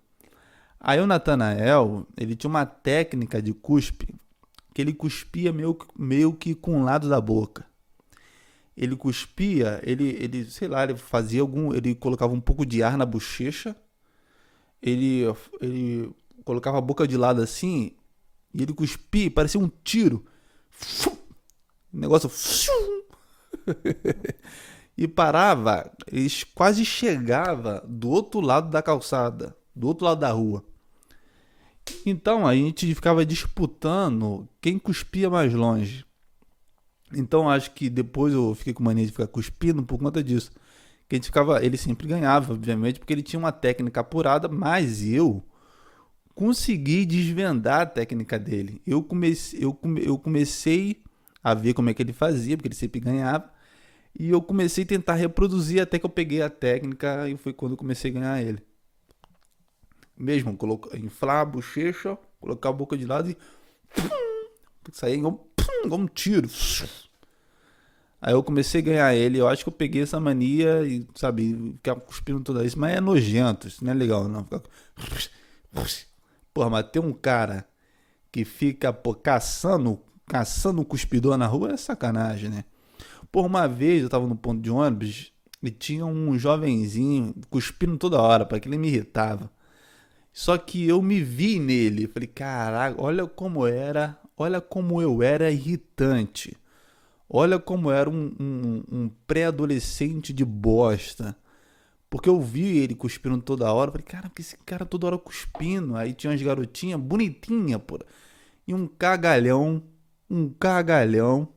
Aí o Natanael, ele tinha uma técnica de cuspe que ele cuspia meio, meio que com o lado da boca. Ele cuspia, ele, ele, sei lá, ele fazia algum. Ele colocava um pouco de ar na bochecha. Ele, ele colocava a boca de lado assim. E ele cuspia, parecia um tiro. O negócio. e parava, ele quase chegava do outro lado da calçada, do outro lado da rua. Então a gente ficava disputando quem cuspia mais longe. Então acho que depois eu fiquei com mania de ficar cuspindo por conta disso. Que a gente ficava, ele sempre ganhava, obviamente, porque ele tinha uma técnica apurada, mas eu consegui desvendar a técnica dele. Eu comecei, eu, come, eu comecei a ver como é que ele fazia, porque ele sempre ganhava. E eu comecei a tentar reproduzir até que eu peguei a técnica e foi quando eu comecei a ganhar ele mesmo, colocar, inflar a bochecha, colocar a boca de lado e sair igual, igual um tiro. Aí eu comecei a ganhar ele, eu acho que eu peguei essa mania e, sabe, ficar cuspindo toda isso, mas é nojento, isso não é legal não. Porra, mas tem um cara que fica pô, caçando, caçando um cuspidor na rua é sacanagem, né? Por uma vez eu tava no ponto de ônibus e tinha um jovenzinho cuspindo toda hora, para que ele me irritava. Só que eu me vi nele. Falei, caraca, olha como era, olha como eu era irritante. Olha como era um, um, um pré-adolescente de bosta. Porque eu vi ele cuspindo toda hora. Falei, cara, que esse cara toda hora cuspindo. Aí tinha umas garotinhas bonitinhas, pô. E um cagalhão, um cagalhão,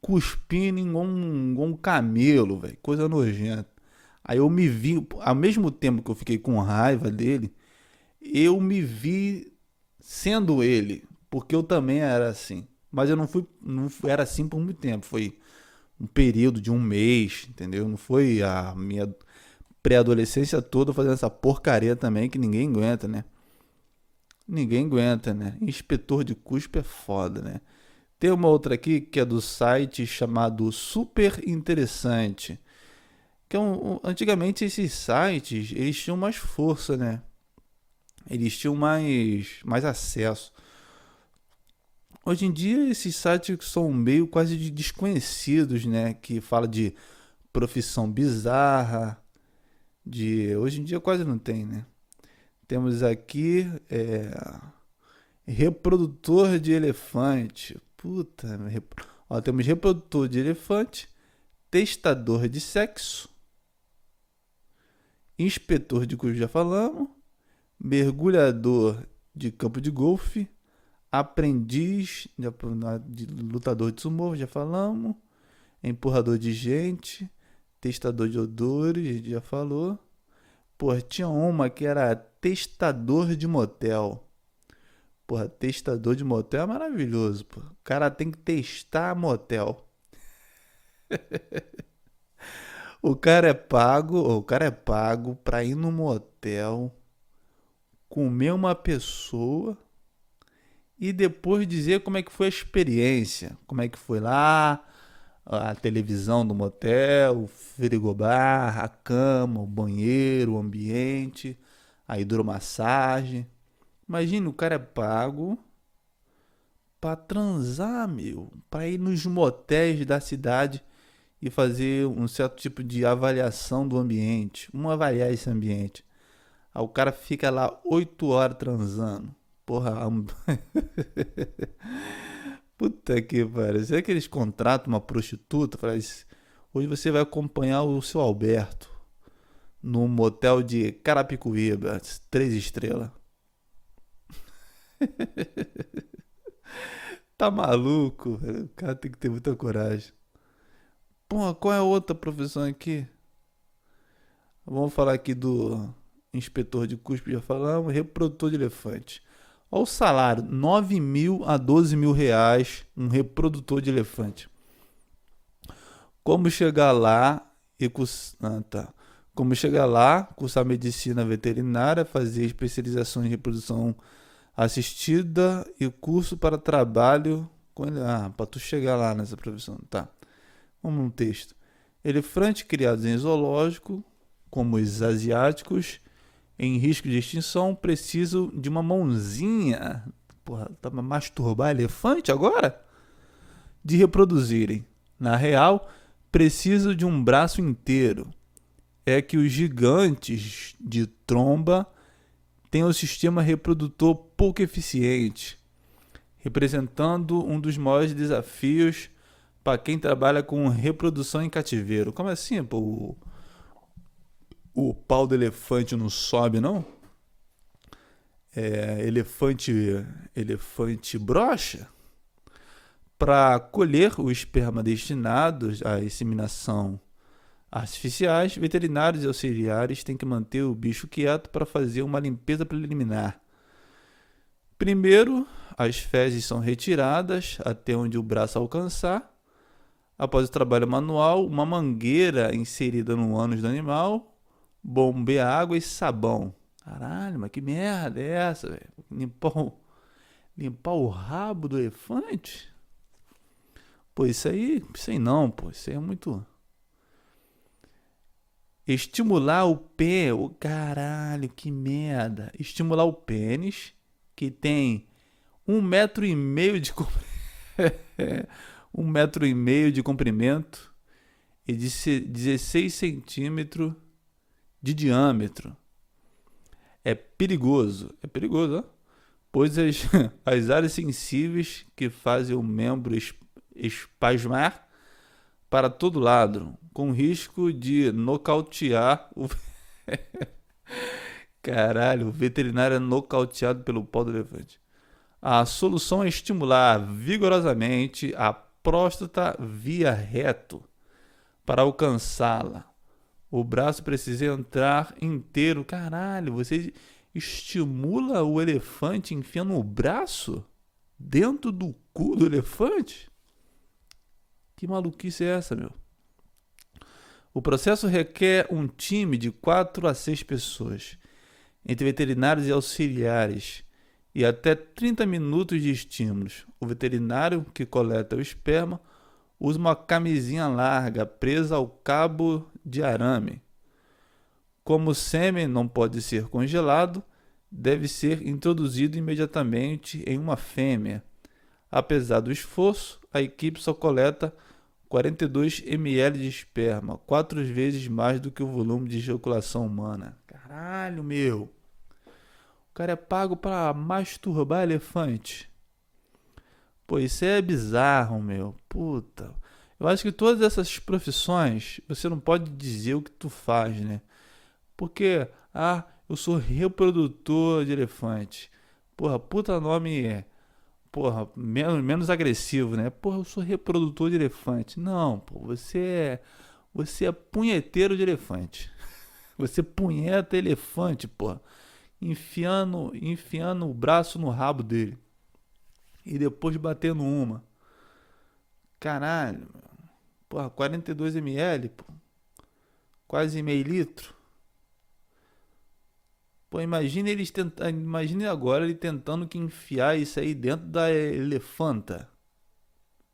cuspindo igual um, igual um camelo, velho. Coisa nojenta. Aí eu me vi, ao mesmo tempo que eu fiquei com raiva dele, eu me vi sendo ele, porque eu também era assim. Mas eu não fui, não era assim por muito tempo. Foi um período de um mês, entendeu? Não foi a minha pré-adolescência toda fazendo essa porcaria também que ninguém aguenta, né? Ninguém aguenta, né? Inspetor de cuspe é foda, né? Tem uma outra aqui que é do site chamado Super Interessante. Que é um, antigamente esses sites eles tinham mais força, né? eles tinham mais, mais acesso. Hoje em dia esses sites são meio quase de desconhecidos, né? Que fala de profissão bizarra, de hoje em dia quase não tem, né? Temos aqui é, reprodutor de elefante. Puta. Ó, temos reprodutor de elefante, testador de sexo, inspetor de cujo já falamos, mergulhador de campo de golfe, aprendiz de, lutador de sumo, já falamos, empurrador de gente, testador de odores, já falou. Pô, tinha uma que era testador de motel. Porra, testador de motel é maravilhoso, pô. O cara tem que testar motel. o cara é pago, o cara é pago pra ir no motel comer uma pessoa e depois dizer como é que foi a experiência, como é que foi lá, a televisão do motel, o frigobar, a cama, o banheiro, o ambiente, a hidromassagem. Imagina, o cara é pago para transar, meu, para ir nos motéis da cidade e fazer um certo tipo de avaliação do ambiente. Vamos avaliar esse ambiente. Aí o cara fica lá oito horas transando. Porra. Puta que pariu. Será que eles contratam uma prostituta? Faz... Hoje você vai acompanhar o seu Alberto no motel de Carapicuíba, três estrelas. tá maluco? O cara tem que ter muita coragem. Porra, qual é a outra profissão aqui? Vamos falar aqui do inspetor de cuspe, já falamos, reprodutor de elefante. Olha o salário, 9 mil a 12 mil reais um reprodutor de elefante. Como chegar lá e ah, tá. Como chegar lá, cursar medicina veterinária, fazer especialização em reprodução assistida e curso para trabalho com ele. Ah, para tu chegar lá nessa profissão, tá. Vamos no texto. Elefantes criados em zoológico, como os asiáticos, em risco de extinção, precisam de uma mãozinha. Porra, tá masturbar elefante agora? De reproduzirem. Na real, preciso de um braço inteiro. É que os gigantes de tromba têm um sistema reprodutor pouco eficiente, representando um dos maiores desafios para quem trabalha com reprodução em cativeiro. Como assim, pô? O, pau do elefante não sobe, não? É, elefante, elefante brocha? Para colher o esperma destinado à inseminação artificiais, veterinários e auxiliares têm que manter o bicho quieto para fazer uma limpeza preliminar. Primeiro, as fezes são retiradas até onde o braço alcançar Após o trabalho manual, uma mangueira inserida no ânus do animal bombeia água e sabão. Caralho, mas que merda é essa, velho? Limpar o, limpar o rabo do elefante? Pô, isso aí, aí não, pô, isso aí é muito. Estimular o pé, o oh, caralho, que merda. Estimular o pênis, que tem um metro e meio de um metro e meio de comprimento e de 16 centímetros de diâmetro. É perigoso, é perigoso, ó, pois as, as áreas sensíveis que fazem o membro espasmar para todo lado, com risco de nocautear o. Caralho, o veterinário é nocauteado pelo pau do elefante. A solução é estimular vigorosamente a próstata via reto para alcançá-la. O braço precisa entrar inteiro. Caralho, você estimula o elefante enfiando o braço dentro do cu do elefante? Que maluquice é essa, meu? O processo requer um time de 4 a 6 pessoas, entre veterinários e auxiliares, e até 30 minutos de estímulos. O veterinário que coleta o esperma usa uma camisinha larga presa ao cabo de arame. Como o sêmen não pode ser congelado, deve ser introduzido imediatamente em uma fêmea. Apesar do esforço, a equipe só coleta 42 ml de esperma, quatro vezes mais do que o volume de ejaculação humana. Caralho, meu! cara é pago para masturbar elefante. Pô, isso é bizarro, meu. Puta. Eu acho que todas essas profissões, você não pode dizer o que tu faz, né? Porque, ah, eu sou reprodutor de elefante. Porra, puta nome é. Porra, menos, menos agressivo, né? Porra, eu sou reprodutor de elefante. Não, pô, você é. Você é punheteiro de elefante. Você punheta elefante, porra enfiando, enfiando o braço no rabo dele. E depois batendo uma. Caralho, porra, 42 ml, pô. Quase meio litro. Pô, imagine eles tentando. Imagine agora ele tentando que enfiar isso aí dentro da elefanta.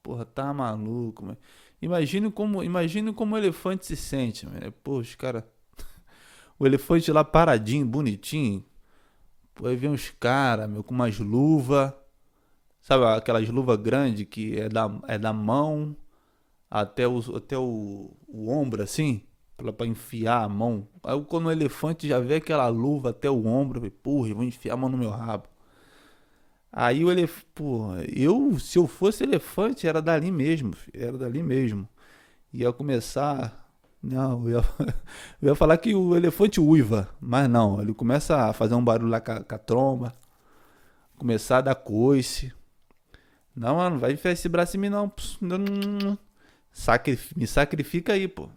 Porra, tá maluco, mano. Como, imagine como o elefante se sente, mano. Pô, os cara. o elefante lá paradinho, bonitinho, Pô, aí vem uns caras, meu, com umas luvas. Sabe aquelas luvas grandes que é da, é da mão até o, até o, o ombro assim, para enfiar a mão. Aí quando o elefante já vê aquela luva até o ombro, eu falei, porra, vou enfiar a mão no meu rabo. Aí o elefante, porra, eu, se eu fosse elefante, era dali mesmo, era dali mesmo. Ia começar. Não, eu ia, eu ia falar que o elefante uiva, mas não, ele começa a fazer um barulho lá com a, com a tromba, começar a dar coice. Não, mano, vai enfiar esse braço em mim, não. Sacrif me sacrifica aí, pô.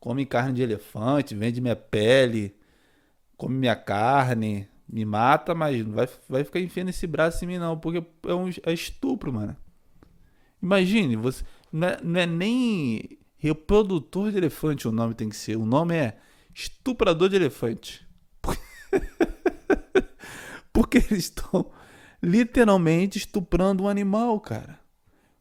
Come carne de elefante, vende minha pele, come minha carne, me mata, mas não vai, vai ficar enfiando esse braço em mim, não, porque é, um, é estupro, mano. Imagine, você. Não é, não é nem reprodutor de elefante o nome tem que ser. O nome é estuprador de elefante. Porque eles estão literalmente estuprando um animal, cara.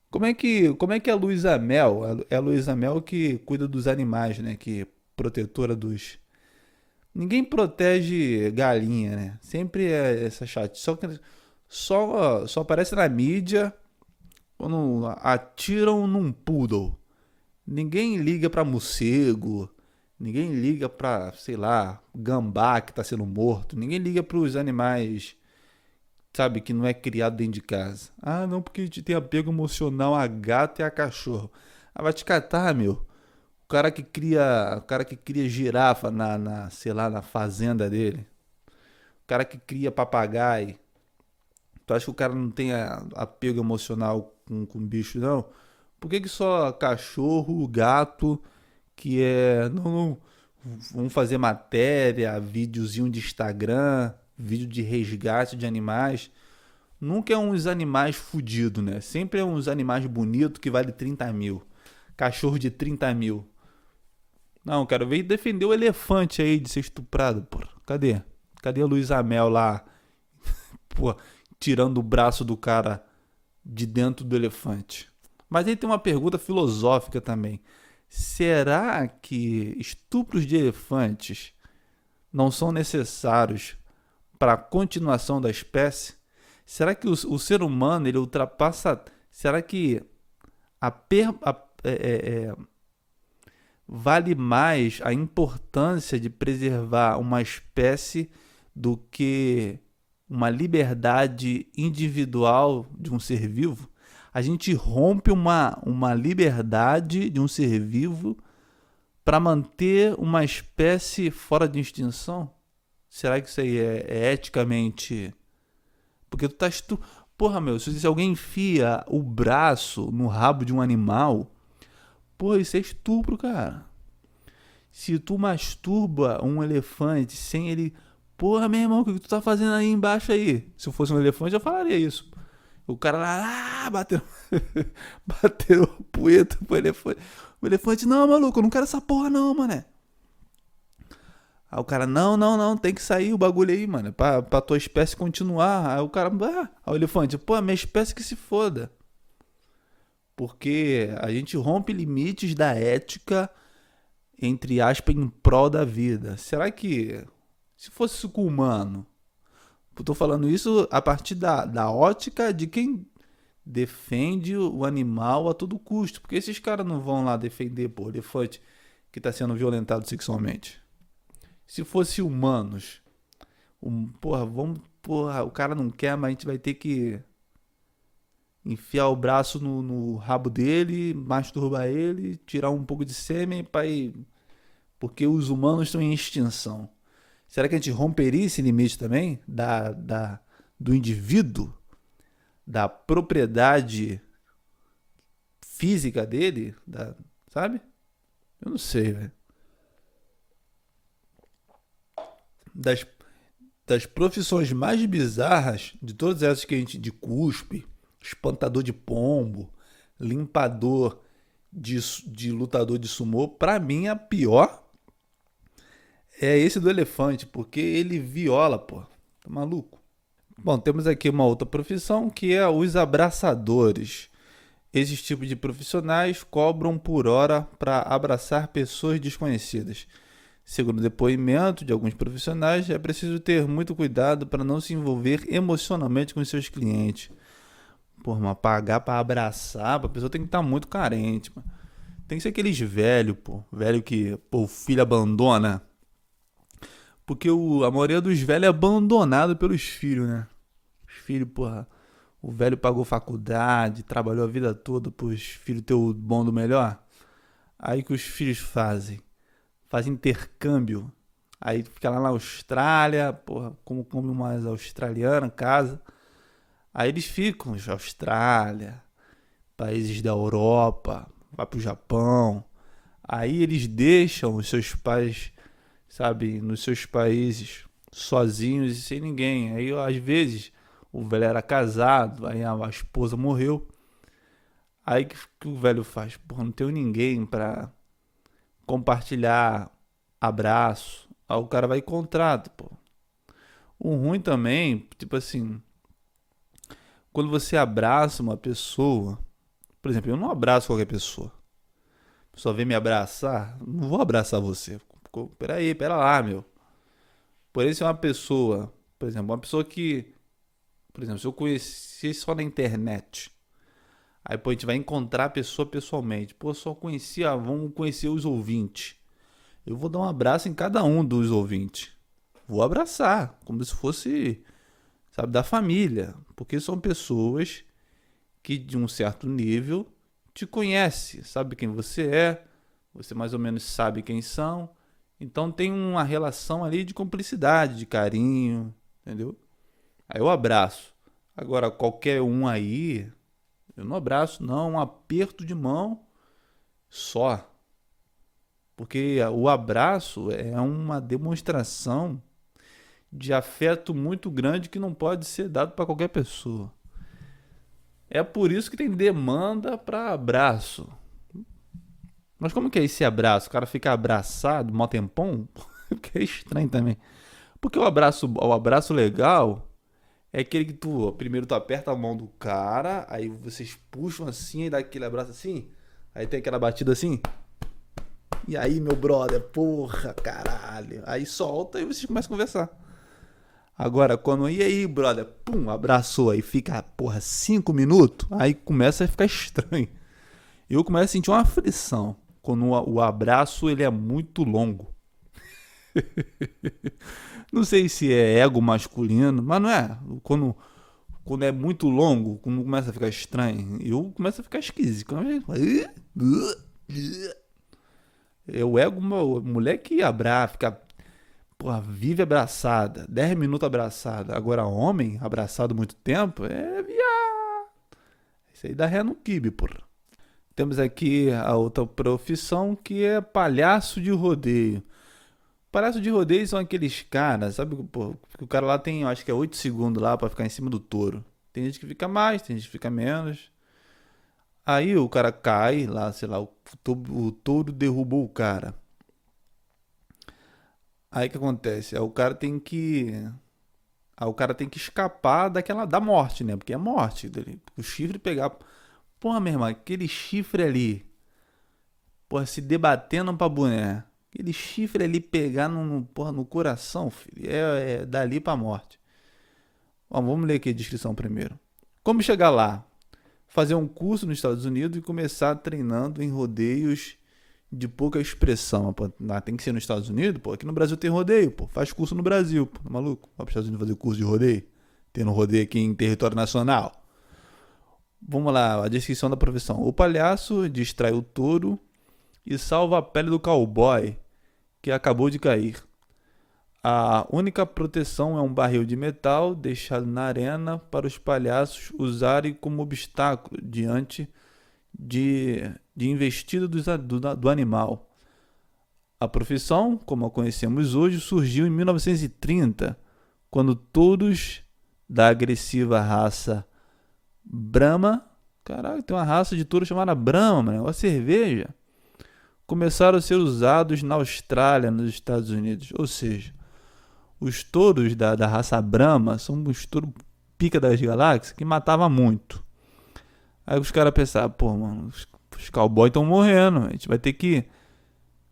Como é que, como é que a Luísa Mel, é a Luísa Mel que cuida dos animais, né, que protetora dos Ninguém protege galinha, né? Sempre é essa chate. Só só só aparece na mídia quando atiram num poodle. Ninguém liga para morcego, ninguém liga para, sei lá, gambá que está sendo morto, ninguém liga para os animais sabe, que não é criado dentro de casa. Ah, não, porque tem apego emocional a gato e a cachorro. Ah, vai te catar, meu. O cara que cria, o cara que cria girafa na, na, sei lá, na fazenda dele. O cara que cria papagaio. Tu acha que o cara não tem apego emocional com, com bicho, não? Por que, que só cachorro, gato, que é. Não, não. Vamos fazer matéria, videozinho de Instagram, vídeo de resgate de animais. Nunca é uns animais fudidos, né? Sempre é uns animais bonitos que vale 30 mil. Cachorro de 30 mil. Não, quero ver defender o elefante aí de ser estuprado, pô. Cadê? Cadê a Luísa Mel lá? pô, tirando o braço do cara de dentro do elefante. Mas aí tem uma pergunta filosófica também. Será que estupros de elefantes não são necessários para a continuação da espécie? Será que o, o, ser humano ele ultrapassa? Será que a, per, a é, é, é, vale mais a importância de preservar uma espécie do que uma liberdade individual de um ser vivo? A gente rompe uma, uma liberdade de um ser vivo para manter uma espécie fora de extinção? Será que isso aí é, é eticamente. Porque tu tá. Estu... Porra, meu, se alguém enfia o braço no rabo de um animal, porra, isso é estupro, cara. Se tu masturba um elefante sem ele. Porra, meu irmão, o que tu tá fazendo aí embaixo aí? Se eu fosse um elefante, eu falaria isso. O cara lá, ah, bateu. bateu poeta pro elefante. O elefante, não, maluco, eu não quero essa porra, não, mané. Aí o cara, não, não, não, tem que sair o bagulho aí, mano, pra, pra tua espécie continuar. Aí o cara, ah, o elefante, pô, a minha espécie que se foda. Porque a gente rompe limites da ética, entre aspas, em prol da vida. Será que, se fosse isso com o humano, eu tô falando isso a partir da, da ótica de quem defende o animal a todo custo. Porque esses caras não vão lá defender, pô, o elefante que tá sendo violentado sexualmente. Se fosse humanos, um, porra, vamos, porra, o cara não quer, mas a gente vai ter que enfiar o braço no, no rabo dele, masturbar ele, tirar um pouco de sêmen para porque os humanos estão em extinção. Será que a gente romperia esse limite também da, da do indivíduo, da propriedade física dele, da, sabe? Eu não sei, velho. Das, das profissões mais bizarras de todas essas que a gente. de cuspe, espantador de pombo, limpador de, de lutador de sumô, para mim a pior é esse do elefante, porque ele viola, pô. Tá maluco? Bom, temos aqui uma outra profissão que é os abraçadores. Esses tipos de profissionais cobram por hora para abraçar pessoas desconhecidas. Segundo depoimento de alguns profissionais, é preciso ter muito cuidado para não se envolver emocionalmente com seus clientes. Por mas pagar para abraçar, a pessoa tem que estar tá muito carente. Tem que ser aqueles velho, pô. Velho que pô, o filho abandona. Porque o, a maioria dos velhos é abandonado pelos filhos, né? Os filhos, porra. O velho pagou faculdade, trabalhou a vida toda pros filhos ter o bom do melhor. Aí que os filhos fazem? Fazem intercâmbio. Aí fica lá na Austrália, porra, como come mais australiana, casa. Aí eles ficam, Austrália, países da Europa, vai pro Japão. Aí eles deixam os seus pais, sabe, nos seus países, sozinhos e sem ninguém. Aí às vezes o velho era casado, aí a, a esposa morreu. Aí que, que, o velho faz? Porra, não tenho ninguém pra compartilhar abraço. Aí o cara vai e contrata, pô. O ruim também, tipo assim, quando você abraça uma pessoa, por exemplo, eu não abraço qualquer pessoa. Pessoa vem me abraçar, não vou abraçar você. Peraí, pera lá, meu. Porém, se é uma pessoa, por exemplo, uma pessoa que, por exemplo, se eu conheci só na internet, aí pô, a gente vai encontrar a pessoa pessoalmente. Pô, só conhecia, vamos conhecer os ouvintes. Eu vou dar um abraço em cada um dos ouvintes. Vou abraçar, como se fosse sabe, da família, porque são pessoas que de um certo nível te conhece, sabe quem você é, você mais ou menos sabe quem são, então tem uma relação ali de cumplicidade, de carinho, entendeu? Aí eu abraço. Agora qualquer um aí, eu não abraço, não, um aperto de mão só. Porque o abraço é uma demonstração de afeto muito grande que não pode ser dado para qualquer pessoa. É por isso que tem demanda para abraço. Mas como que é esse abraço? O cara fica abraçado, mó tempão? que é estranho também. Porque o abraço, o abraço legal é aquele que tu, primeiro tu aperta a mão do cara, aí vocês puxam assim e dá aquele abraço assim, aí tem aquela batida assim. E aí, meu brother, porra, caralho. Aí solta e vocês começam a conversar. Agora, quando e aí, brother, pum, abraçou, aí fica, porra, cinco minutos, aí começa a ficar estranho. Eu começo a sentir uma aflição quando o abraço ele é muito longo. não sei se é ego masculino, mas não é. Quando, quando é muito longo, quando começa a ficar estranho, eu começo a ficar esquisito. É o ego, moleque que abraça, fica porra, vive abraçada, 10 minutos abraçada. Agora, homem abraçado muito tempo, é. Isso aí dá ré no kibe, porra. Temos aqui a outra profissão que é palhaço de rodeio. Palhaço de rodeio são aqueles caras, sabe? Pô, o cara lá tem, acho que é 8 segundos lá para ficar em cima do touro. Tem gente que fica mais, tem gente que fica menos. Aí o cara cai lá, sei lá, o touro, o touro derrubou o cara. Aí que acontece? Aí o cara tem que. Aí o cara tem que escapar daquela. da morte, né? Porque é morte dele. O chifre pegar. Porra, meu irmão, aquele chifre ali. Porra, se debatendo pra boné. Aquele chifre ali pegar no, porra, no coração, filho. É, é dali pra morte. Bom, vamos ler aqui a descrição primeiro. Como chegar lá? Fazer um curso nos Estados Unidos e começar treinando em rodeios de pouca expressão. Pô, tem que ser nos Estados Unidos, pô. Aqui no Brasil tem rodeio, pô. Faz curso no Brasil, pô. Tá maluco? Vai para os Estados Unidos fazer curso de rodeio? Tendo rodeio aqui em território nacional. Vamos lá, a descrição da profissão. O palhaço distrai o touro e salva a pele do cowboy que acabou de cair. A única proteção é um barril de metal deixado na arena para os palhaços usarem como obstáculo diante de de investida do, do, do animal. A profissão, como a conhecemos hoje, surgiu em 1930, quando todos da agressiva raça Brahma, caralho, tem uma raça de touro chamada Brahma, né? uma cerveja, começaram a ser usados na Austrália, nos Estados Unidos. Ou seja, os touros da, da raça Brahma são os touros pica das galáxias que matava muito. Aí os caras pensaram, pô, mano, os os cowboys estão morrendo. A gente vai ter que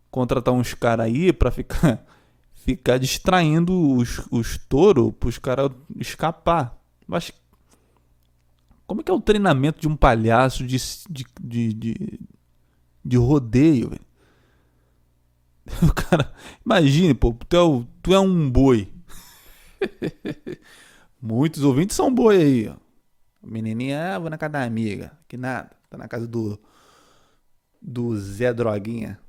contratar uns caras aí pra ficar, ficar distraindo os, os touros pros caras escapar. Mas como é que é o treinamento de um palhaço de, de, de, de, de rodeio, velho. O cara, imagine, pô, tu é, tu é um boi. Muitos ouvintes são boi aí, ó. Menininha, ah, vou na casa da amiga. Que nada, tá na casa do do Zé Droguinha.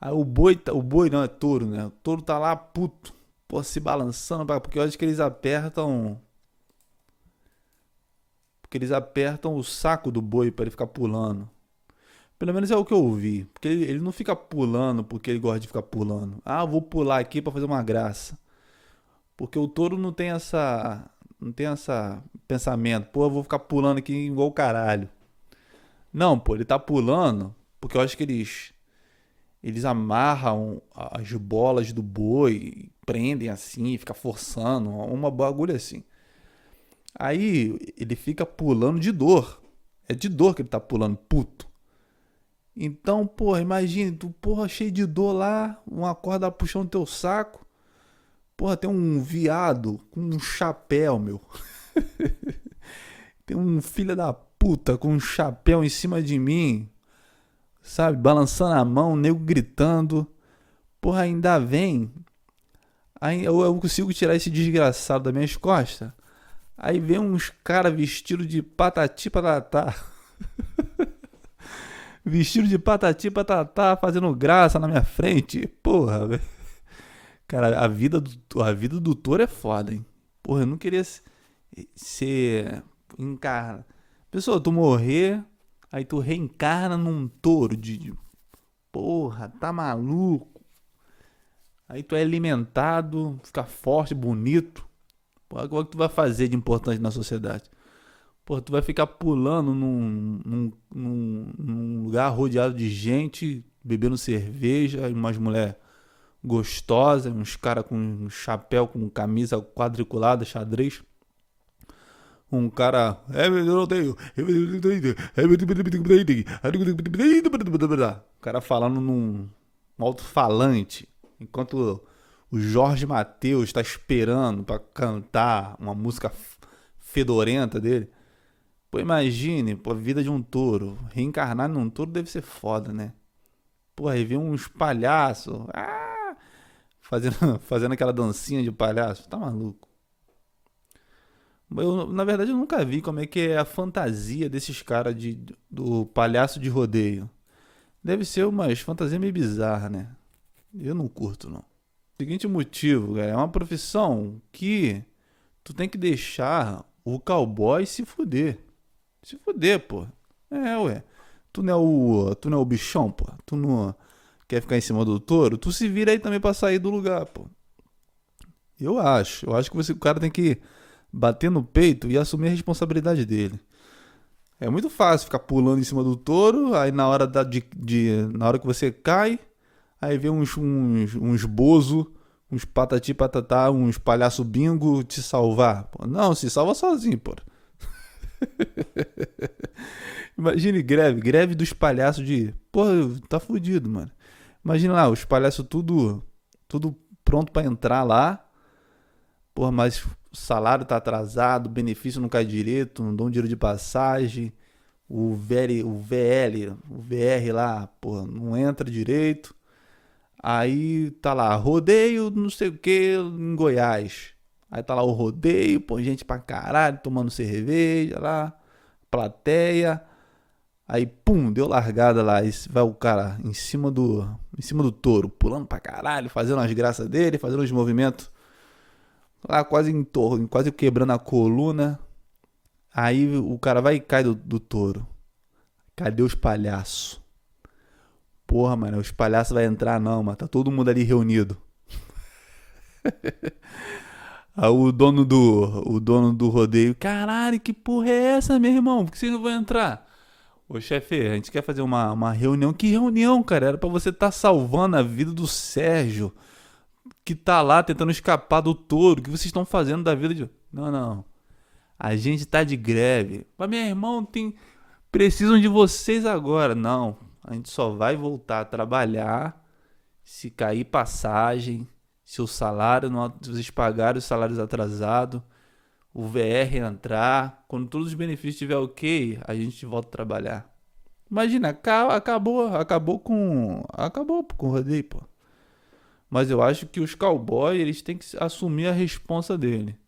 Aí o boi, tá, o boi não é touro, né? O touro tá lá puto, pô, se balançando, porque eu acho que eles apertam porque eles apertam o saco do boi para ele ficar pulando. Pelo menos é o que eu ouvi. Porque ele, ele, não fica pulando porque ele gosta de ficar pulando. Ah, vou pular aqui para fazer uma graça. Porque o touro não tem essa. Não tem essa pensamento. Pô, eu vou ficar pulando aqui igual o caralho. Não, pô, ele tá pulando porque eu acho que eles. Eles amarram as bolas do boi, prendem assim, fica forçando, uma bagulho assim. Aí ele fica pulando de dor. É de dor que ele tá pulando, puto. Então, porra, imagine, tu, porra, cheio de dor lá, uma corda puxando teu saco. Porra, tem um viado com um chapéu, meu. tem um filho da puta com um chapéu em cima de mim. Sabe, balançando a mão, nego gritando. Porra, ainda vem. Aí eu, eu consigo tirar esse desgraçado das minhas costas. Aí vem uns caras vestidos de patati patatá. vestido de patati patatá fazendo graça na minha frente. Porra, velho. Cara, a vida, do, a vida do touro é foda, hein? Porra, eu não queria ser. Encarna. Pessoa, tu morrer, aí tu reencarna num touro de. Porra, tá maluco? Aí tu é alimentado, fica forte, bonito. Porra, o que tu vai fazer de importante na sociedade? Porra, tu vai ficar pulando num, num, num, lugar rodeado de gente, bebendo cerveja, umas mulheres gostosas, uns caras com um chapéu, com camisa quadriculada, xadrez. Um cara. O cara falando num alto-falante. Enquanto o Jorge Mateus está esperando para cantar uma música fedorenta dele. Pô, imagine, pô, a vida de um touro. Reencarnar num touro deve ser foda, né? Pô, aí vem uns palhaços. Ah, fazendo, fazendo aquela dancinha de palhaço. Tá maluco. Eu, na verdade, eu nunca vi como é que é a fantasia desses caras de, do palhaço de rodeio. Deve ser umas fantasias meio bizarras, né? Eu não curto, não. Seguinte motivo, é uma profissão que tu tem que deixar o cowboy se fuder. Se fuder, pô. É, ué. Tu não é o, tu não é o bichão, pô. Tu não quer ficar em cima do touro, tu se vira aí também para sair do lugar, pô. Eu acho. Eu acho que você, o cara tem que bater no peito e assumir a responsabilidade dele. É muito fácil ficar pulando em cima do touro, aí na hora da, de, de na hora que você cai, Aí vem uns, uns, uns bozo, uns patati patatá, uns palhaço bingo te salvar. Pô, não, se salva sozinho, pô. Imagine greve, greve dos palhaços de. Pô, tá fudido, mano. Imagina lá, os palhaços tudo tudo pronto para entrar lá. Porra, mas o salário tá atrasado, o benefício não cai direito, não dão dinheiro de passagem. O VL, o VL, o VR lá, porra, não entra direito. Aí tá lá, rodeio, não sei o que, em Goiás. Aí tá lá o rodeio, põe gente pra caralho, tomando cerveja lá, plateia. Aí, pum, deu largada lá. E vai o cara em cima do em cima do touro, pulando pra caralho, fazendo as graças dele, fazendo os movimentos. Lá quase em torno, quase quebrando a coluna. Aí o cara vai e cai do, do touro. Cadê os palhaços? Porra, mano, os palhaços vai entrar não, mano. Tá todo mundo ali reunido. O dono do o dono do rodeio, caralho, que porra é essa, meu irmão? Por que vocês não vão entrar? Ô chefe, a gente quer fazer uma, uma reunião. Que reunião, cara? Era pra você estar tá salvando a vida do Sérgio, que tá lá tentando escapar do touro. O que vocês estão fazendo da vida de. Não, não. A gente tá de greve. Mas, meu irmão, tem. Precisam de vocês agora. Não. A gente só vai voltar a trabalhar se cair passagem, se o salário não, se vocês pagarem os salários atrasados, o VR entrar, quando todos os benefícios estiver ok, a gente volta a trabalhar. Imagina, acabou, acabou com. Acabou com o rodeio, pô. Mas eu acho que os cowboys, eles têm que assumir a responsa dele.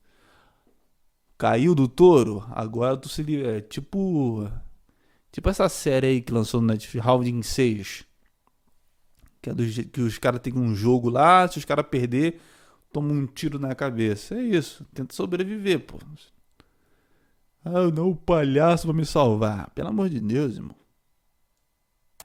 Caiu do touro, agora tu se é tipo tipo essa série aí que lançou no Netflix, Round 6. Que é do, que os caras têm um jogo lá, se os caras perder, toma um tiro na cabeça. É isso, tenta sobreviver, pô. Ah, não, o palhaço vai me salvar. Pelo amor de Deus, irmão.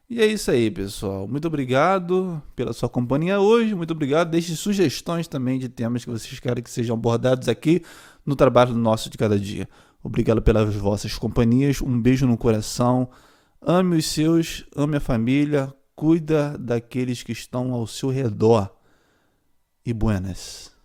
E é isso aí, pessoal. Muito obrigado pela sua companhia hoje. Muito obrigado. Deixe sugestões também de temas que vocês querem que sejam abordados aqui no trabalho nosso de cada dia. Obrigado pelas vossas companhias. Um beijo no coração. Ame os seus, ame a família, cuida daqueles que estão ao seu redor. E buenas.